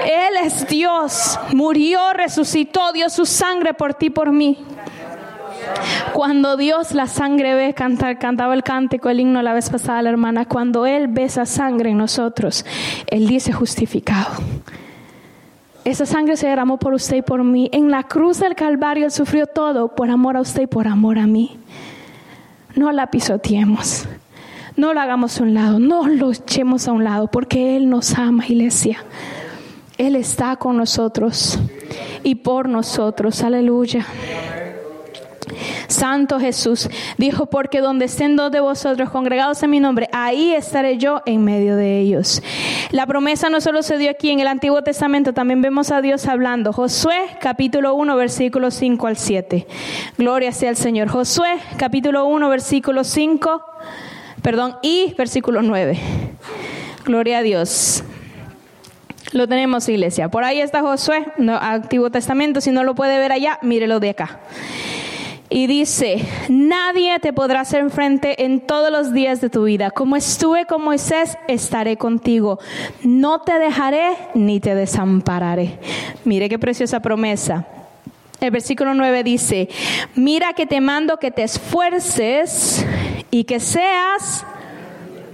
Él es Dios. Murió, resucitó, dio su sangre por ti, por mí. Cuando Dios la sangre ve, cantaba el cántico, el himno la vez pasada la hermana, cuando Él ve esa sangre en nosotros, Él dice justificado. Esa sangre se derramó por usted y por mí. En la cruz del Calvario Él sufrió todo por amor a usted y por amor a mí. No la pisoteemos. No lo hagamos a un lado. No lo echemos a un lado porque Él nos ama, iglesia. Él está con nosotros y por nosotros. Aleluya. Santo Jesús dijo, porque donde estén dos de vosotros congregados en mi nombre, ahí estaré yo en medio de ellos. La promesa no solo se dio aquí en el Antiguo Testamento, también vemos a Dios hablando. Josué capítulo 1 versículo 5 al 7. Gloria sea al Señor. Josué capítulo 1 versículo 5, perdón, y versículo 9. Gloria a Dios. Lo tenemos, iglesia. Por ahí está Josué, no, Antiguo Testamento. Si no lo puede ver allá, mírelo de acá. Y dice, nadie te podrá hacer frente en todos los días de tu vida. Como estuve con Moisés, estaré contigo. No te dejaré ni te desampararé. Mire qué preciosa promesa. El versículo 9 dice, mira que te mando que te esfuerces y que seas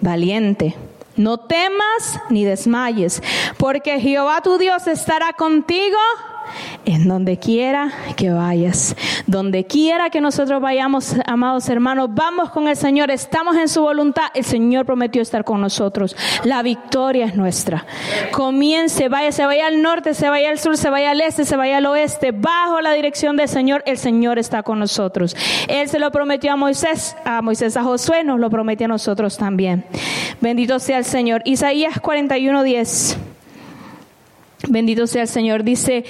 valiente. No temas ni desmayes, porque Jehová tu Dios estará contigo en donde quiera que vayas. Donde quiera que nosotros vayamos, amados hermanos, vamos con el Señor, estamos en su voluntad. El Señor prometió estar con nosotros. La victoria es nuestra. Comience, vaya, se vaya al norte, se vaya al sur, se vaya al este, se vaya al oeste. Bajo la dirección del Señor, el Señor está con nosotros. Él se lo prometió a Moisés, a Moisés, a Josué, nos lo prometió a nosotros también. Bendito sea el Señor. Isaías 41, 10. Bendito sea el Señor. Dice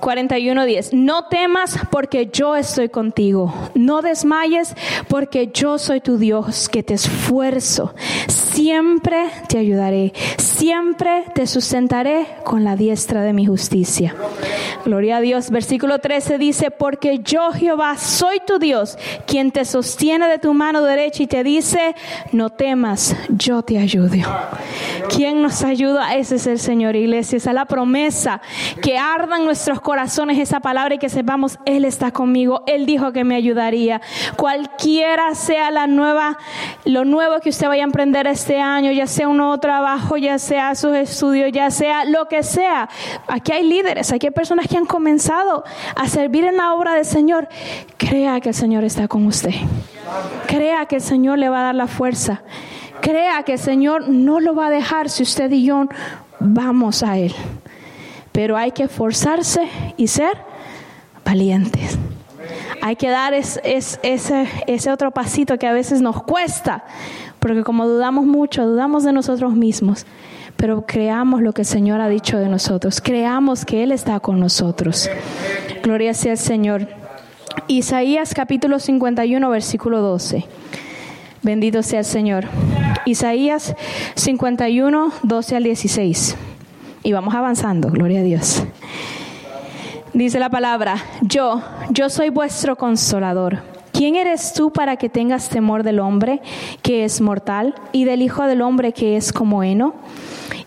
41:10. No temas porque yo estoy contigo. No desmayes porque yo soy tu Dios que te esfuerzo. Siempre te ayudaré. Siempre te sustentaré con la diestra de mi justicia. Gloria a Dios. Versículo 13 dice, porque yo Jehová soy tu Dios, quien te sostiene de tu mano derecha y te dice, no temas, yo te ayudo. ¿Quién nos ayuda? Ese es el Señor, iglesia. Esa es la promesa que ardan nuestros corazones esa palabra y que sepamos, Él está conmigo. Él dijo que me ayudaría. Cualquiera sea la nueva, lo nuevo que usted vaya a emprender este año, ya sea un nuevo trabajo, ya sea sus estudios, ya sea lo que sea. Aquí hay líderes, aquí hay personas que han comenzado a servir en la obra del Señor. Crea que el Señor está con usted. Crea que el Señor le va a dar la fuerza. Crea que el Señor no lo va a dejar si usted y yo vamos a Él. Pero hay que esforzarse y ser valientes. Hay que dar ese otro pasito que a veces nos cuesta, porque como dudamos mucho, dudamos de nosotros mismos, pero creamos lo que el Señor ha dicho de nosotros, creamos que Él está con nosotros. Gloria sea al Señor. Isaías capítulo 51, versículo 12. Bendito sea el Señor. Isaías 51, 12 al 16. Y vamos avanzando, gloria a Dios. Dice la palabra, yo, yo soy vuestro consolador. ¿Quién eres tú para que tengas temor del hombre que es mortal y del Hijo del hombre que es como heno?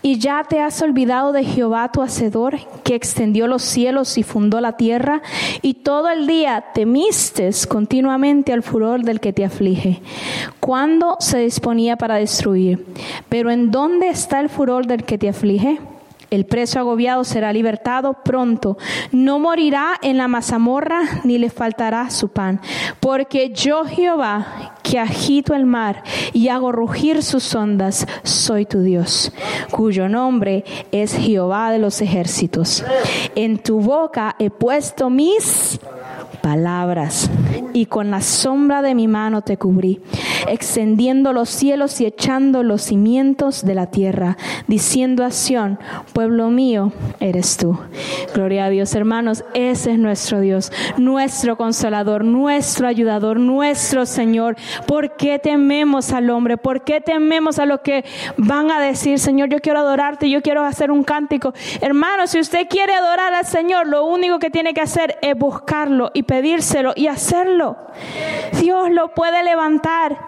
Y ya te has olvidado de Jehová tu Hacedor, que extendió los cielos y fundó la tierra, y todo el día temistes continuamente al furor del que te aflige, cuando se disponía para destruir. Pero ¿en dónde está el furor del que te aflige? El preso agobiado será libertado pronto. No morirá en la mazamorra ni le faltará su pan. Porque yo Jehová, que agito el mar y hago rugir sus ondas, soy tu Dios, cuyo nombre es Jehová de los ejércitos. En tu boca he puesto mis palabras y con la sombra de mi mano te cubrí, extendiendo los cielos y echando los cimientos de la tierra, diciendo a Sión, pueblo mío eres tú. Gloria a Dios, hermanos, ese es nuestro Dios, nuestro consolador, nuestro ayudador, nuestro Señor. ¿Por qué tememos al hombre? ¿Por qué tememos a lo que van a decir, Señor, yo quiero adorarte, yo quiero hacer un cántico? Hermano, si usted quiere adorar al Señor, lo único que tiene que hacer es buscarlo y pedírselo y hacerlo. Dios lo puede levantar.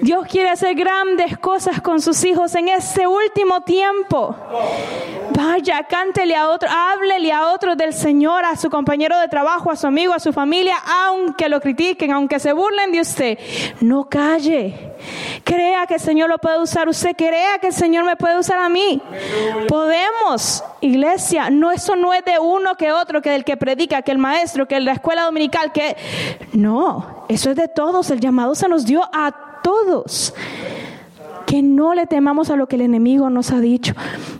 Dios quiere hacer grandes cosas con sus hijos en este último tiempo. Vaya, cántele a otro, háblele a otro del Señor, a su compañero de trabajo, a su amigo, a su familia, aunque lo critiquen, aunque se burlen de usted. No calle. Crea que el Señor lo puede usar. Usted crea que el Señor me puede usar a mí. Podemos, iglesia. No, eso no es de uno que otro, que del que predica, que el maestro, que la escuela dominical, que no. Eso es de todos. El llamado se nos dio a todos. Que no le temamos a lo que el enemigo nos ha dicho.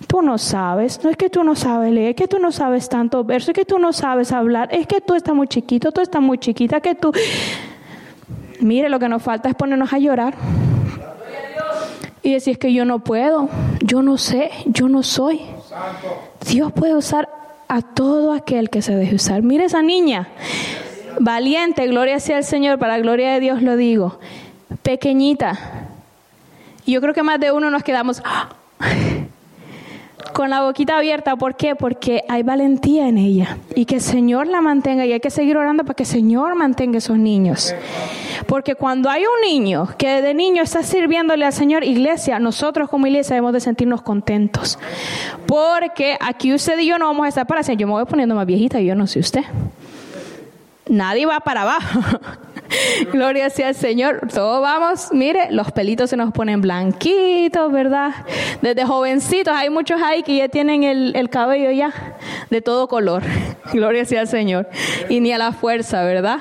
Tú no sabes, no es que tú no sabes leer, es que tú no sabes tantos versos, es que tú no sabes hablar, es que tú estás muy chiquito, tú estás muy chiquita, que tú... Mire, lo que nos falta es ponernos a llorar. Y decir que yo no puedo, yo no sé, yo no soy. Dios puede usar a todo aquel que se deje usar. Mire esa niña, valiente, gloria sea el Señor, para la gloria de Dios lo digo, pequeñita. Yo creo que más de uno nos quedamos con la boquita abierta. ¿Por qué? Porque hay valentía en ella. Y que el Señor la mantenga. Y hay que seguir orando para que el Señor mantenga esos niños. Porque cuando hay un niño que de niño está sirviéndole al Señor, iglesia, nosotros como iglesia debemos de sentirnos contentos. Porque aquí usted y yo no vamos a estar para hacer. Yo me voy poniendo más viejita y yo no sé usted. Nadie va para abajo. Gloria sea al Señor. Todos vamos, mire, los pelitos se nos ponen blanquitos, ¿verdad? Desde jovencitos, hay muchos ahí que ya tienen el, el cabello ya de todo color. Gloria sea al Señor. Y ni a la fuerza, ¿verdad?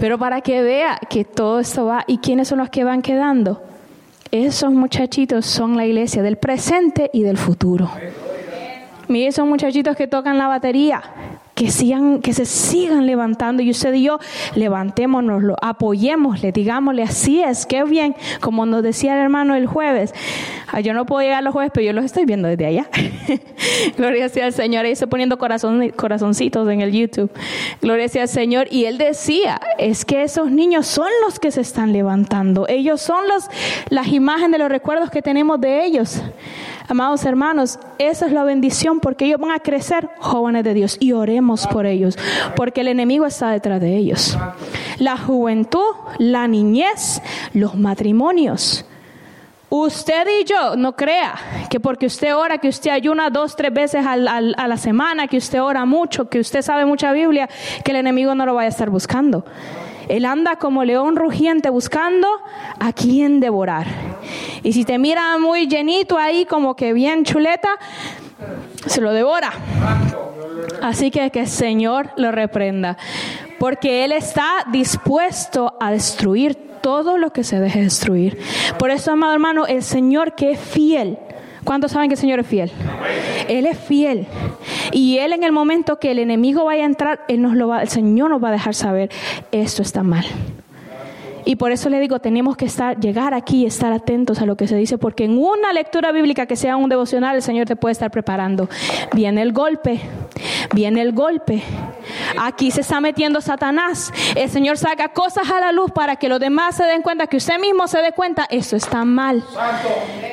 Pero para que vea que todo esto va, ¿y quiénes son los que van quedando? Esos muchachitos son la iglesia del presente y del futuro. Mire, esos muchachitos que tocan la batería, que, sigan, que se sigan levantando y usted y yo levantémonos, apoyémosle, digámosle así es, qué bien, como nos decía el hermano el jueves. Ah, yo no puedo llegar los jueves, pero yo los estoy viendo desde allá. Gloria sea al Señor. Ahí estoy poniendo corazón, corazoncitos en el YouTube. Gloria sea al Señor. Y él decía, es que esos niños son los que se están levantando. Ellos son los, las imágenes, los recuerdos que tenemos de ellos. Amados hermanos, esa es la bendición porque ellos van a crecer jóvenes de Dios y oremos por ellos, porque el enemigo está detrás de ellos. La juventud, la niñez, los matrimonios. Usted y yo no crea que porque usted ora, que usted ayuna dos, tres veces a la semana, que usted ora mucho, que usted sabe mucha Biblia, que el enemigo no lo vaya a estar buscando. Él anda como león rugiente buscando a quien devorar. Y si te mira muy llenito ahí, como que bien chuleta, se lo devora. Así que que el Señor lo reprenda. Porque Él está dispuesto a destruir todo lo que se deje destruir. Por eso, amado hermano, el Señor que es fiel ¿Cuántos saben que el Señor es fiel? Él es fiel. Y Él en el momento que el enemigo vaya a entrar, él nos lo va, el Señor nos va a dejar saber, esto está mal. Y por eso le digo, tenemos que estar, llegar aquí y estar atentos a lo que se dice, porque en una lectura bíblica que sea un devocional, el Señor te puede estar preparando. Viene el golpe, viene el golpe. Aquí se está metiendo Satanás. El Señor saca cosas a la luz para que los demás se den cuenta, que usted mismo se dé cuenta, eso está mal.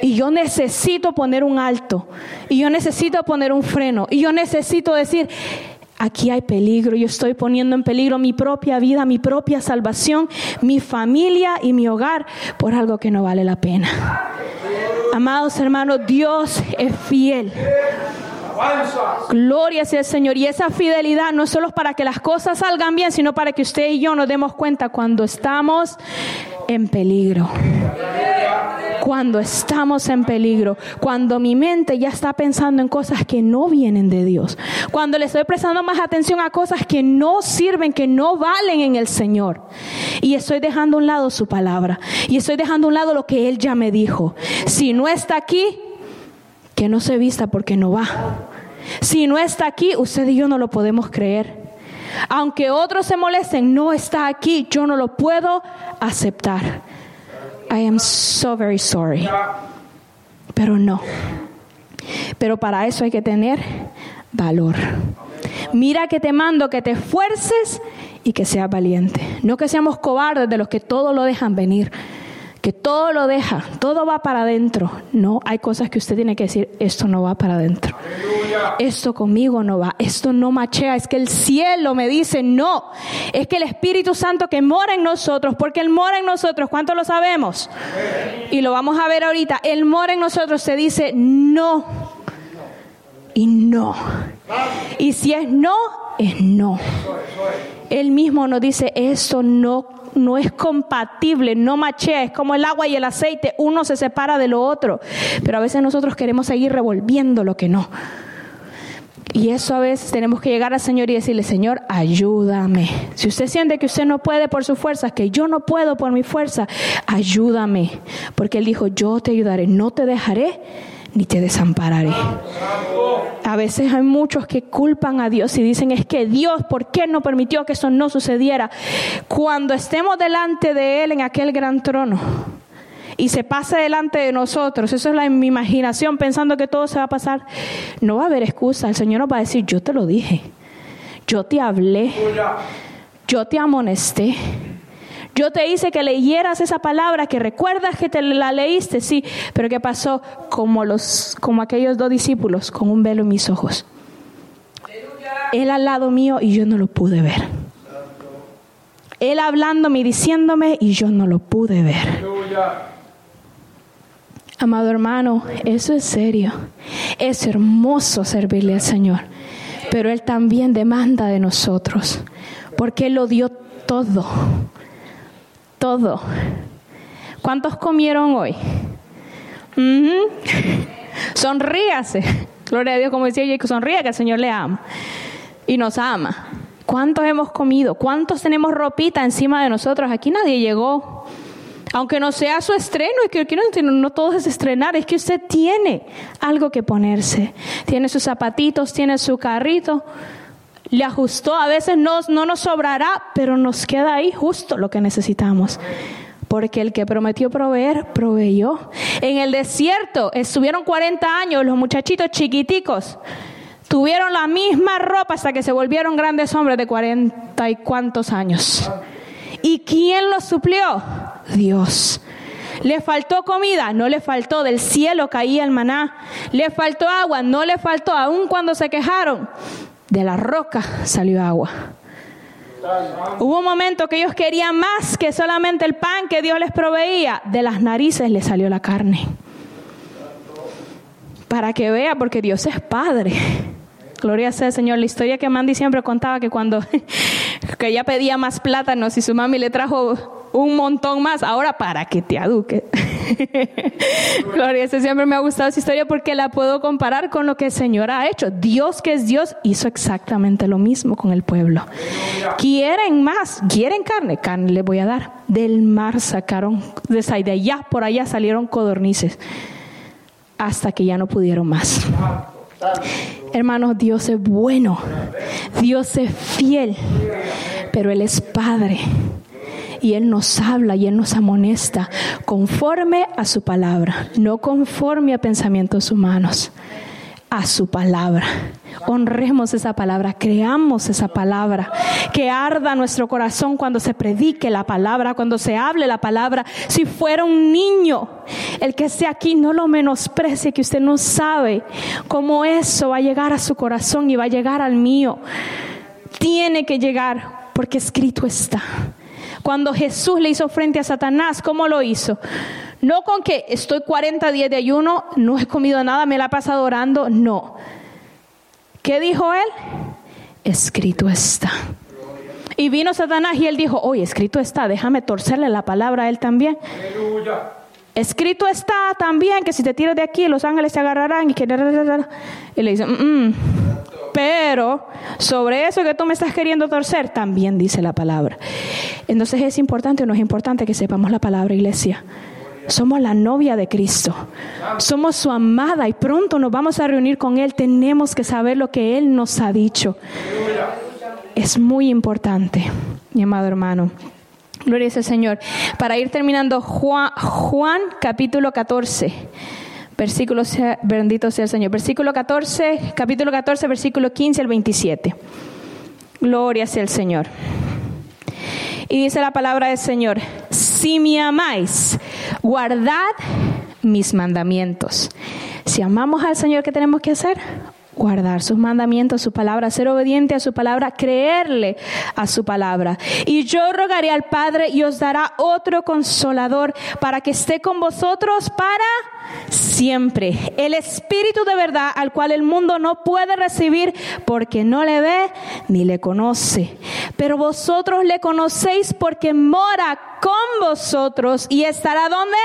Y yo necesito poner un alto. Y yo necesito poner un freno. Y yo necesito decir, aquí hay peligro. Yo estoy poniendo en peligro mi propia vida, mi propia salvación, mi familia y mi hogar por algo que no vale la pena. Amados hermanos, Dios es fiel. Gloria sea el Señor. Y esa fidelidad no es solo para que las cosas salgan bien, sino para que usted y yo nos demos cuenta cuando estamos en peligro. Cuando estamos en peligro, cuando mi mente ya está pensando en cosas que no vienen de Dios, cuando le estoy prestando más atención a cosas que no sirven, que no valen en el Señor, y estoy dejando a un lado su palabra, y estoy dejando a un lado lo que Él ya me dijo. Si no está aquí, que no se vista porque no va. Si no está aquí, usted y yo no lo podemos creer. Aunque otros se molesten, no está aquí, yo no lo puedo aceptar. I am so very sorry. Pero no. Pero para eso hay que tener valor. Mira que te mando que te esfuerces y que seas valiente. No que seamos cobardes de los que todo lo dejan venir que todo lo deja, todo va para adentro. No, hay cosas que usted tiene que decir, esto no va para adentro. Esto conmigo no va, esto no machea, es que el cielo me dice no. Es que el Espíritu Santo que mora en nosotros, porque Él mora en nosotros, ¿cuánto lo sabemos? Y lo vamos a ver ahorita, Él mora en nosotros, se dice no. Y no. Y si es no, es no. Él mismo nos dice, esto no no es compatible, no machea, es como el agua y el aceite, uno se separa de lo otro, pero a veces nosotros queremos seguir revolviendo lo que no. Y eso a veces tenemos que llegar al Señor y decirle, Señor, ayúdame. Si usted siente que usted no puede por su fuerza, que yo no puedo por mi fuerza, ayúdame. Porque Él dijo, yo te ayudaré, no te dejaré ni te desampararé. A veces hay muchos que culpan a Dios y dicen, es que Dios, ¿por qué no permitió que eso no sucediera? Cuando estemos delante de Él en aquel gran trono y se pase delante de nosotros, eso es la, mi imaginación pensando que todo se va a pasar, no va a haber excusa, el Señor nos va a decir, yo te lo dije, yo te hablé, yo te amonesté. Yo te hice que leyeras esa palabra, que recuerdas que te la leíste, sí, pero ¿qué pasó? Como, los, como aquellos dos discípulos, con un velo en mis ojos. Él al lado mío y yo no lo pude ver. Él hablándome y diciéndome y yo no lo pude ver. Amado hermano, eso es serio. Es hermoso servirle al Señor. Pero Él también demanda de nosotros. Porque Él lo dio todo todo. ¿Cuántos comieron hoy? Sonríase. Gloria a Dios, como decía que sonríe que el Señor le ama y nos ama. ¿Cuántos hemos comido? ¿Cuántos tenemos ropita encima de nosotros? Aquí nadie llegó. Aunque no sea su estreno, es que no, no todo es estrenar, es que usted tiene algo que ponerse. Tiene sus zapatitos, tiene su carrito, le ajustó. A veces no, no nos sobrará, pero nos queda ahí justo lo que necesitamos. Porque el que prometió proveer, proveyó. En el desierto estuvieron 40 años los muchachitos chiquiticos. Tuvieron la misma ropa hasta que se volvieron grandes hombres de 40 y cuantos años. ¿Y quién los suplió? Dios. ¿Le faltó comida? No le faltó. Del cielo caía el maná. ¿Le faltó agua? No le faltó. Aun cuando se quejaron, de la roca salió agua. Hubo un momento que ellos querían más que solamente el pan que Dios les proveía. De las narices les salió la carne. Para que vea, porque Dios es Padre. Gloria sea Señor. La historia que Mandy siempre contaba que cuando que ella pedía más plátanos y su mami le trajo un montón más, ahora para que te aduque. Gloria, siempre me ha gustado esa historia porque la puedo comparar con lo que el Señor ha hecho. Dios que es Dios hizo exactamente lo mismo con el pueblo. ¿Quieren más? ¿Quieren carne? Carne les voy a dar. Del mar sacaron, de allá por allá salieron codornices hasta que ya no pudieron más. Hermanos, Dios es bueno, Dios es fiel, pero Él es Padre y Él nos habla y Él nos amonesta conforme a su palabra, no conforme a pensamientos humanos, a su palabra. Honremos esa palabra, creamos esa palabra, que arda nuestro corazón cuando se predique la palabra, cuando se hable la palabra. Si fuera un niño, el que esté aquí no lo menosprecie, que usted no sabe cómo eso va a llegar a su corazón y va a llegar al mío. Tiene que llegar porque escrito está. Cuando Jesús le hizo frente a Satanás, ¿cómo lo hizo? No con que estoy 40 días de ayuno, no he comido nada, me la he pasado orando, no. ¿Qué dijo él? Escrito está. Y vino Satanás y él dijo, oye, escrito está, déjame torcerle la palabra a él también. Escrito está también que si te tiras de aquí, los ángeles te agarrarán y que... Y le dice, mm, pero sobre eso que tú me estás queriendo torcer, también dice la palabra. Entonces es importante o no es importante que sepamos la palabra, iglesia. Somos la novia de Cristo. Somos su amada y pronto nos vamos a reunir con Él. Tenemos que saber lo que Él nos ha dicho. Es muy importante, mi amado hermano. Gloria al Señor. Para ir terminando, Juan, Juan capítulo 14. Versículo, bendito sea el Señor. Versículo 14, capítulo 14, versículo 15 al 27. Gloria sea el Señor. Y dice la palabra del Señor, si me amáis, guardad mis mandamientos. Si amamos al Señor, ¿qué tenemos que hacer? Guardar sus mandamientos, su palabra, ser obediente a su palabra, creerle a su palabra. Y yo rogaré al Padre y os dará otro consolador para que esté con vosotros para siempre. El Espíritu de verdad al cual el mundo no puede recibir porque no le ve ni le conoce. Pero vosotros le conocéis porque mora con vosotros y estará donde?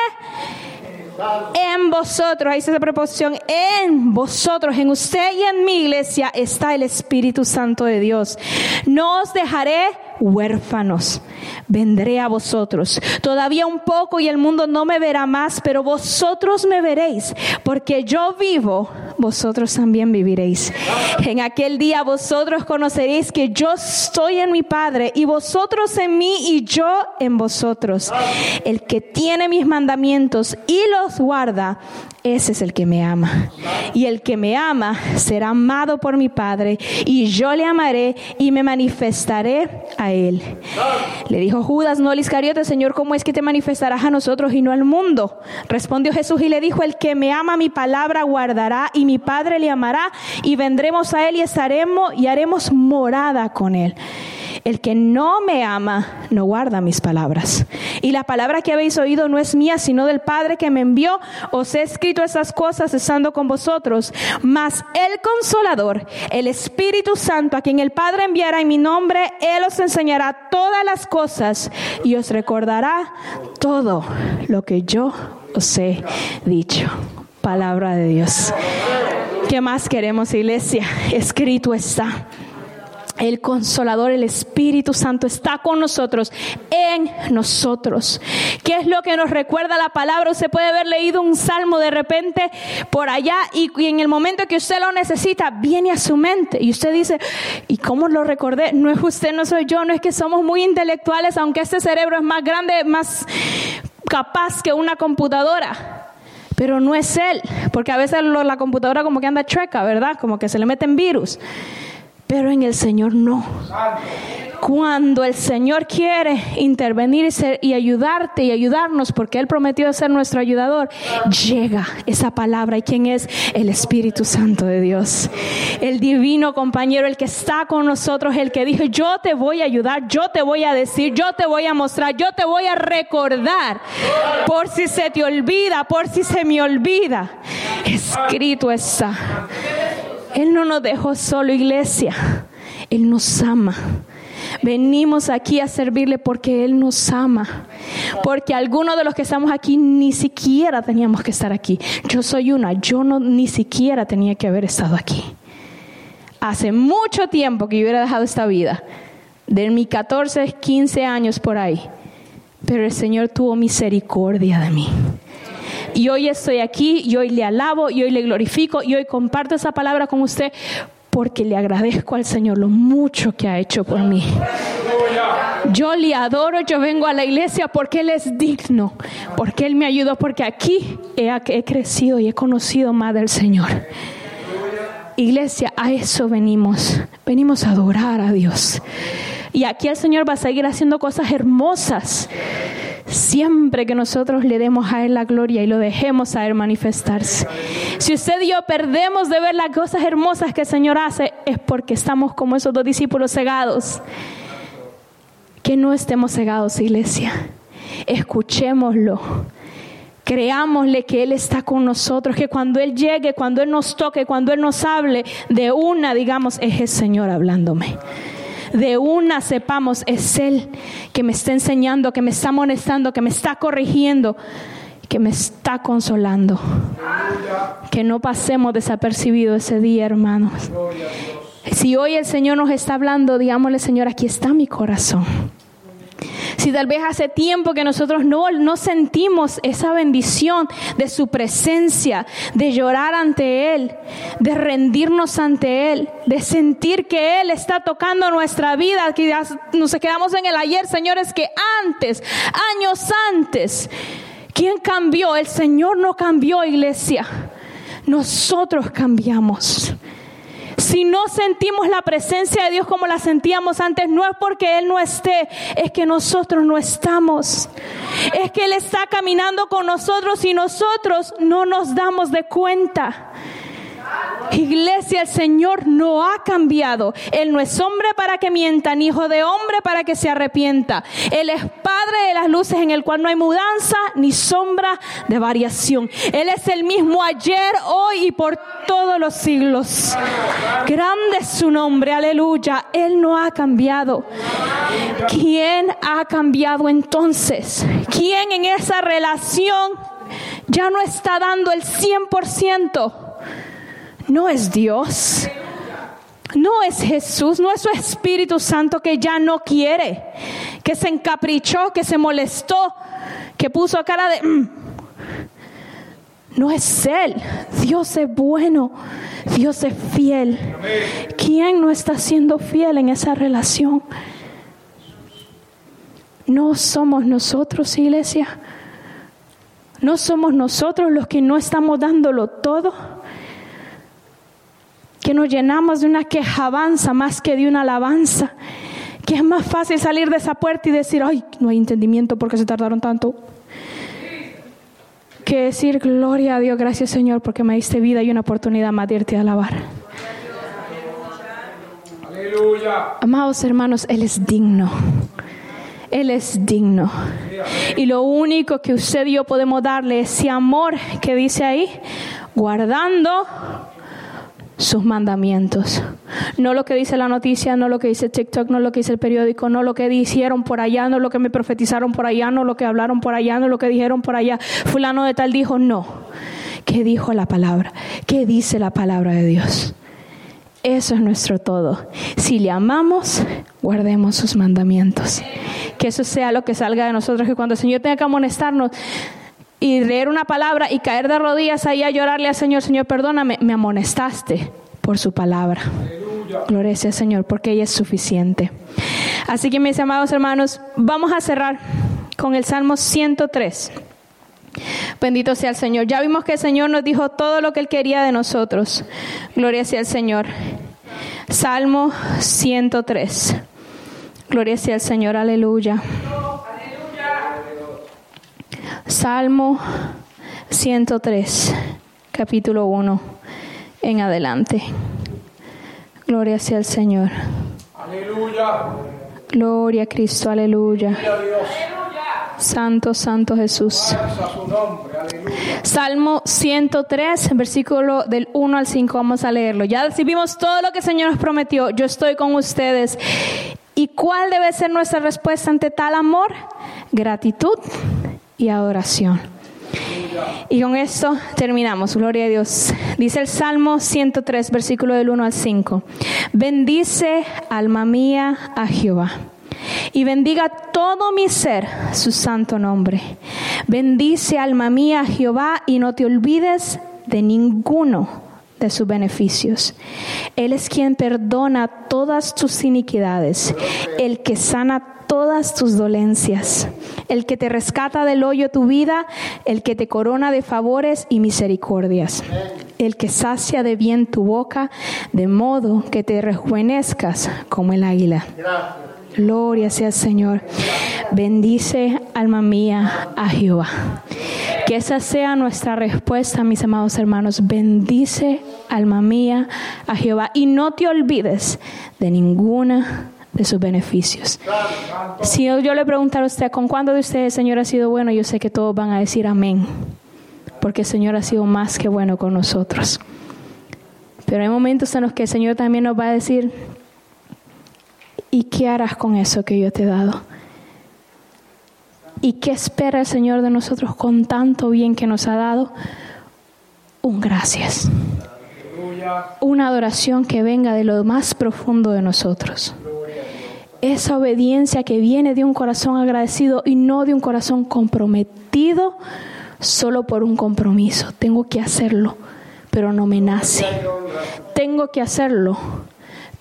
En vosotros, ahí está esa preposición, en vosotros, en usted y en mi iglesia está el Espíritu Santo de Dios. No os dejaré huérfanos, vendré a vosotros. Todavía un poco y el mundo no me verá más, pero vosotros me veréis, porque yo vivo, vosotros también viviréis. En aquel día vosotros conoceréis que yo estoy en mi Padre y vosotros en mí y yo en vosotros. El que tiene mis mandamientos y los guarda, ese es el que me ama. Y el que me ama será amado por mi Padre, y yo le amaré y me manifestaré a él. Le dijo Judas, no Iscariote, Señor, ¿cómo es que te manifestarás a nosotros y no al mundo? Respondió Jesús y le dijo, el que me ama mi palabra guardará, y mi Padre le amará, y vendremos a él y estaremos y haremos morada con él. El que no me ama no guarda mis palabras. Y la palabra que habéis oído no es mía, sino del Padre que me envió. Os he escrito esas cosas estando con vosotros. Mas el consolador, el Espíritu Santo, a quien el Padre enviará en mi nombre, Él os enseñará todas las cosas y os recordará todo lo que yo os he dicho. Palabra de Dios. ¿Qué más queremos, iglesia? Escrito está. El consolador, el Espíritu Santo está con nosotros, en nosotros. ¿Qué es lo que nos recuerda la palabra? Usted puede haber leído un salmo de repente por allá y, en el momento que usted lo necesita, viene a su mente. Y usted dice, ¿y cómo lo recordé? No es usted, no soy yo, no es que somos muy intelectuales, aunque este cerebro es más grande, más capaz que una computadora pero no es él, porque a veces la computadora como que anda chueca, ¿verdad? Como que se le meten virus. Pero en el Señor no. Cuando el Señor quiere intervenir y, ser, y, ayudarte y ayudarnos, porque Él prometió ser nuestro ayudador, llega esa palabra. ¿Y quién es? El Espíritu Santo de Dios. El divino compañero, el que está con nosotros, el que dijo, yo te voy a ayudar, yo te voy a decir, yo te voy a mostrar, yo te voy a recordar. Por si se te olvida, por si se me olvida. Escrito está. Él no nos dejó solo, iglesia. Él nos ama. Venimos aquí a servirle porque Él nos ama. Porque algunos de los que estamos aquí ni siquiera teníamos que estar aquí. Yo soy una, yo no ni siquiera tenía que haber estado aquí. Hace mucho tiempo que yo hubiera dejado esta vida. De mis 14, 15 años por ahí. Pero el Señor tuvo misericordia de mí. Y hoy estoy aquí, y hoy le alabo, y hoy le glorifico, y hoy comparto esa palabra con usted porque le agradezco al Señor lo mucho que ha hecho por mí. Yo le adoro, yo vengo a la iglesia porque Él es digno, porque Él me ayudó, porque aquí he, he crecido y he conocido más del Señor. Iglesia, a eso venimos, venimos a adorar a Dios. Y aquí el Señor va a seguir haciendo cosas hermosas siempre que nosotros le demos a Él la gloria y lo dejemos a Él manifestarse. Si usted y yo perdemos de ver las cosas hermosas que el Señor hace, es porque estamos como esos dos discípulos cegados. Que no estemos cegados, iglesia. Escuchémoslo. Creámosle que Él está con nosotros, que cuando Él llegue, cuando Él nos toque, cuando Él nos hable, de una digamos, es el Señor hablándome de una sepamos, es Él que me está enseñando, que me está amonestando, que me está corrigiendo, que me está consolando. Que no pasemos desapercibido ese día, hermanos. Si hoy el Señor nos está hablando, digámosle, Señor, aquí está mi corazón. Si tal vez hace tiempo que nosotros no, no sentimos esa bendición de su presencia, de llorar ante Él, de rendirnos ante Él, de sentir que Él está tocando nuestra vida, que nos quedamos en el ayer, señores, que antes, años antes, ¿quién cambió? El Señor no cambió, iglesia. Nosotros cambiamos. Si no sentimos la presencia de Dios como la sentíamos antes, no es porque Él no esté, es que nosotros no estamos. Es que Él está caminando con nosotros y nosotros no nos damos de cuenta. Iglesia, el Señor no ha cambiado. Él no es hombre para que mienta, ni hijo de hombre para que se arrepienta. Él es Padre de las luces en el cual no hay mudanza ni sombra de variación. Él es el mismo ayer, hoy y por todos los siglos. Grande es su nombre, aleluya. Él no ha cambiado. ¿Quién ha cambiado entonces? ¿Quién en esa relación ya no está dando el 100%? No es Dios. No es Jesús, no es su Espíritu Santo que ya no quiere, que se encaprichó, que se molestó, que puso cara de... Mm". No es Él. Dios es bueno. Dios es fiel. ¿Quién no está siendo fiel en esa relación? No somos nosotros, iglesia. No somos nosotros los que no estamos dándolo todo que nos llenamos de una quejabanza más que de una alabanza, que es más fácil salir de esa puerta y decir, ay, no hay entendimiento porque se tardaron tanto, que decir, gloria a Dios, gracias Señor porque me diste vida y una oportunidad más de irte a alabar. Aleluya. Amados hermanos, Él es digno. Él es digno. Y lo único que usted y yo podemos darle es ese amor que dice ahí, guardando sus mandamientos. No lo que dice la noticia, no lo que dice TikTok, no lo que dice el periódico, no lo que dijeron por allá, no lo que me profetizaron por allá, no lo que hablaron por allá, no lo que dijeron por allá. Fulano de tal dijo, no. ¿Qué dijo la palabra? ¿Qué dice la palabra de Dios? Eso es nuestro todo. Si le amamos, guardemos sus mandamientos. Que eso sea lo que salga de nosotros, que cuando el Señor tenga que amonestarnos y leer una palabra y caer de rodillas ahí a llorarle al Señor, Señor, perdóname, me amonestaste por su palabra. Gloria sea Señor, porque ella es suficiente. Así que mis amados hermanos, vamos a cerrar con el Salmo 103. Bendito sea el Señor. Ya vimos que el Señor nos dijo todo lo que Él quería de nosotros. Gloria sea el Señor. Salmo 103. Gloria sea el Señor. Aleluya. Salmo 103, capítulo 1 en adelante. Gloria sea el Señor. Aleluya. Gloria a Cristo, aleluya. Santo, Santo Jesús. Salmo 103, versículo del 1 al 5, vamos a leerlo. Ya recibimos todo lo que el Señor nos prometió. Yo estoy con ustedes. ¿Y cuál debe ser nuestra respuesta ante tal amor? Gratitud y adoración. Y con esto terminamos. Gloria a Dios. Dice el Salmo 103, versículo del 1 al 5. Bendice, alma mía, a Jehová y bendiga todo mi ser su santo nombre. Bendice alma mía Jehová y no te olvides de ninguno de sus beneficios. Él es quien perdona todas tus iniquidades, el que sana todas tus dolencias, el que te rescata del hoyo tu vida, el que te corona de favores y misericordias, el que sacia de bien tu boca, de modo que te rejuvenezcas como el águila. Gloria sea el Señor. Bendice, alma mía, a Jehová. Que esa sea nuestra respuesta, mis amados hermanos. Bendice, alma mía, a Jehová. Y no te olvides de ninguna de sus beneficios. Si yo le preguntara a usted, ¿con cuándo de ustedes el Señor ha sido bueno? Yo sé que todos van a decir amén. Porque el Señor ha sido más que bueno con nosotros. Pero hay momentos en los que el Señor también nos va a decir, ¿Y qué harás con eso que yo te he dado? ¿Y qué espera el Señor de nosotros con tanto bien que nos ha dado? Un gracias. Una adoración que venga de lo más profundo de nosotros. Esa obediencia que viene de un corazón agradecido y no de un corazón comprometido solo por un compromiso. Tengo que hacerlo, pero no me nace. Tengo que hacerlo,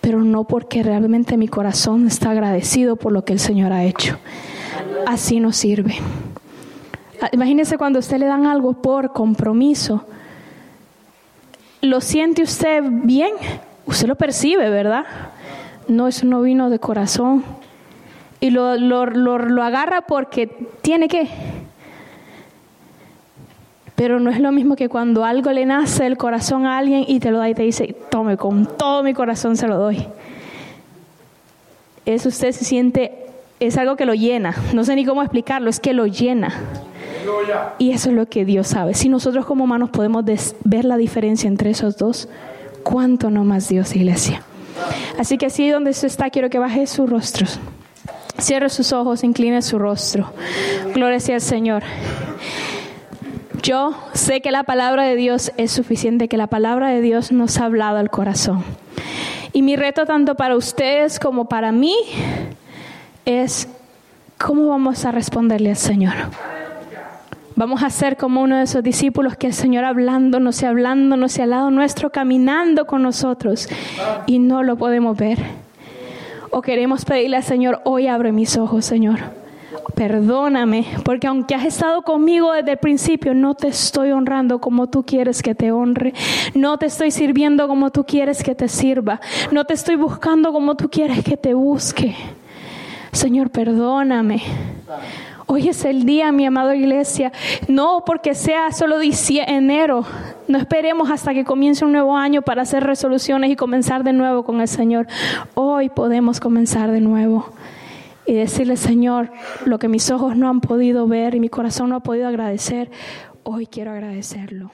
pero no porque realmente mi corazón está agradecido por lo que el Señor ha hecho. Así no sirve. Ah, imagínese cuando usted le dan algo por compromiso. ¿Lo siente usted bien? Usted lo percibe, ¿verdad? No, eso no vino de corazón. Y lo, lo, lo agarra porque tiene que pero no es lo mismo que cuando algo le nace el corazón a alguien y te lo da y te dice, tome, con todo mi corazón se lo doy. Eso usted se siente, es algo que lo llena. No sé ni cómo explicarlo, es que lo llena. Y eso es lo que Dios sabe. Si nosotros como humanos podemos ver la diferencia entre esos dos, ¿cuánto no más Dios, iglesia? Así que así donde usted está, quiero que baje sus rostros. Cierre sus ojos, incline su rostro. Gloria sea al Señor. Yo sé que la palabra de Dios es suficiente, que la palabra de Dios nos ha hablado al corazón. Y mi reto tanto para ustedes como para mí es cómo vamos a responderle al Señor. Vamos a ser como uno de esos discípulos que el Señor hablándonos y hablándonos y al lado nuestro, caminando con nosotros y no lo podemos ver. O queremos pedirle al Señor, hoy abre mis ojos, Señor perdóname, porque aunque has estado conmigo desde el principio, no te estoy honrando como tú quieres que te honre, no te estoy sirviendo como tú quieres que te sirva, no te estoy buscando como tú quieres que te busque. Señor, perdóname. Hoy es el día, mi amada iglesia. No porque sea solo enero. No esperemos hasta que comience un nuevo año para hacer resoluciones y comenzar de nuevo con el Señor. Hoy podemos comenzar de nuevo y decirle, Señor, lo que mis ojos no han podido ver y mi corazón no ha podido agradecer, hoy quiero agradecerlo.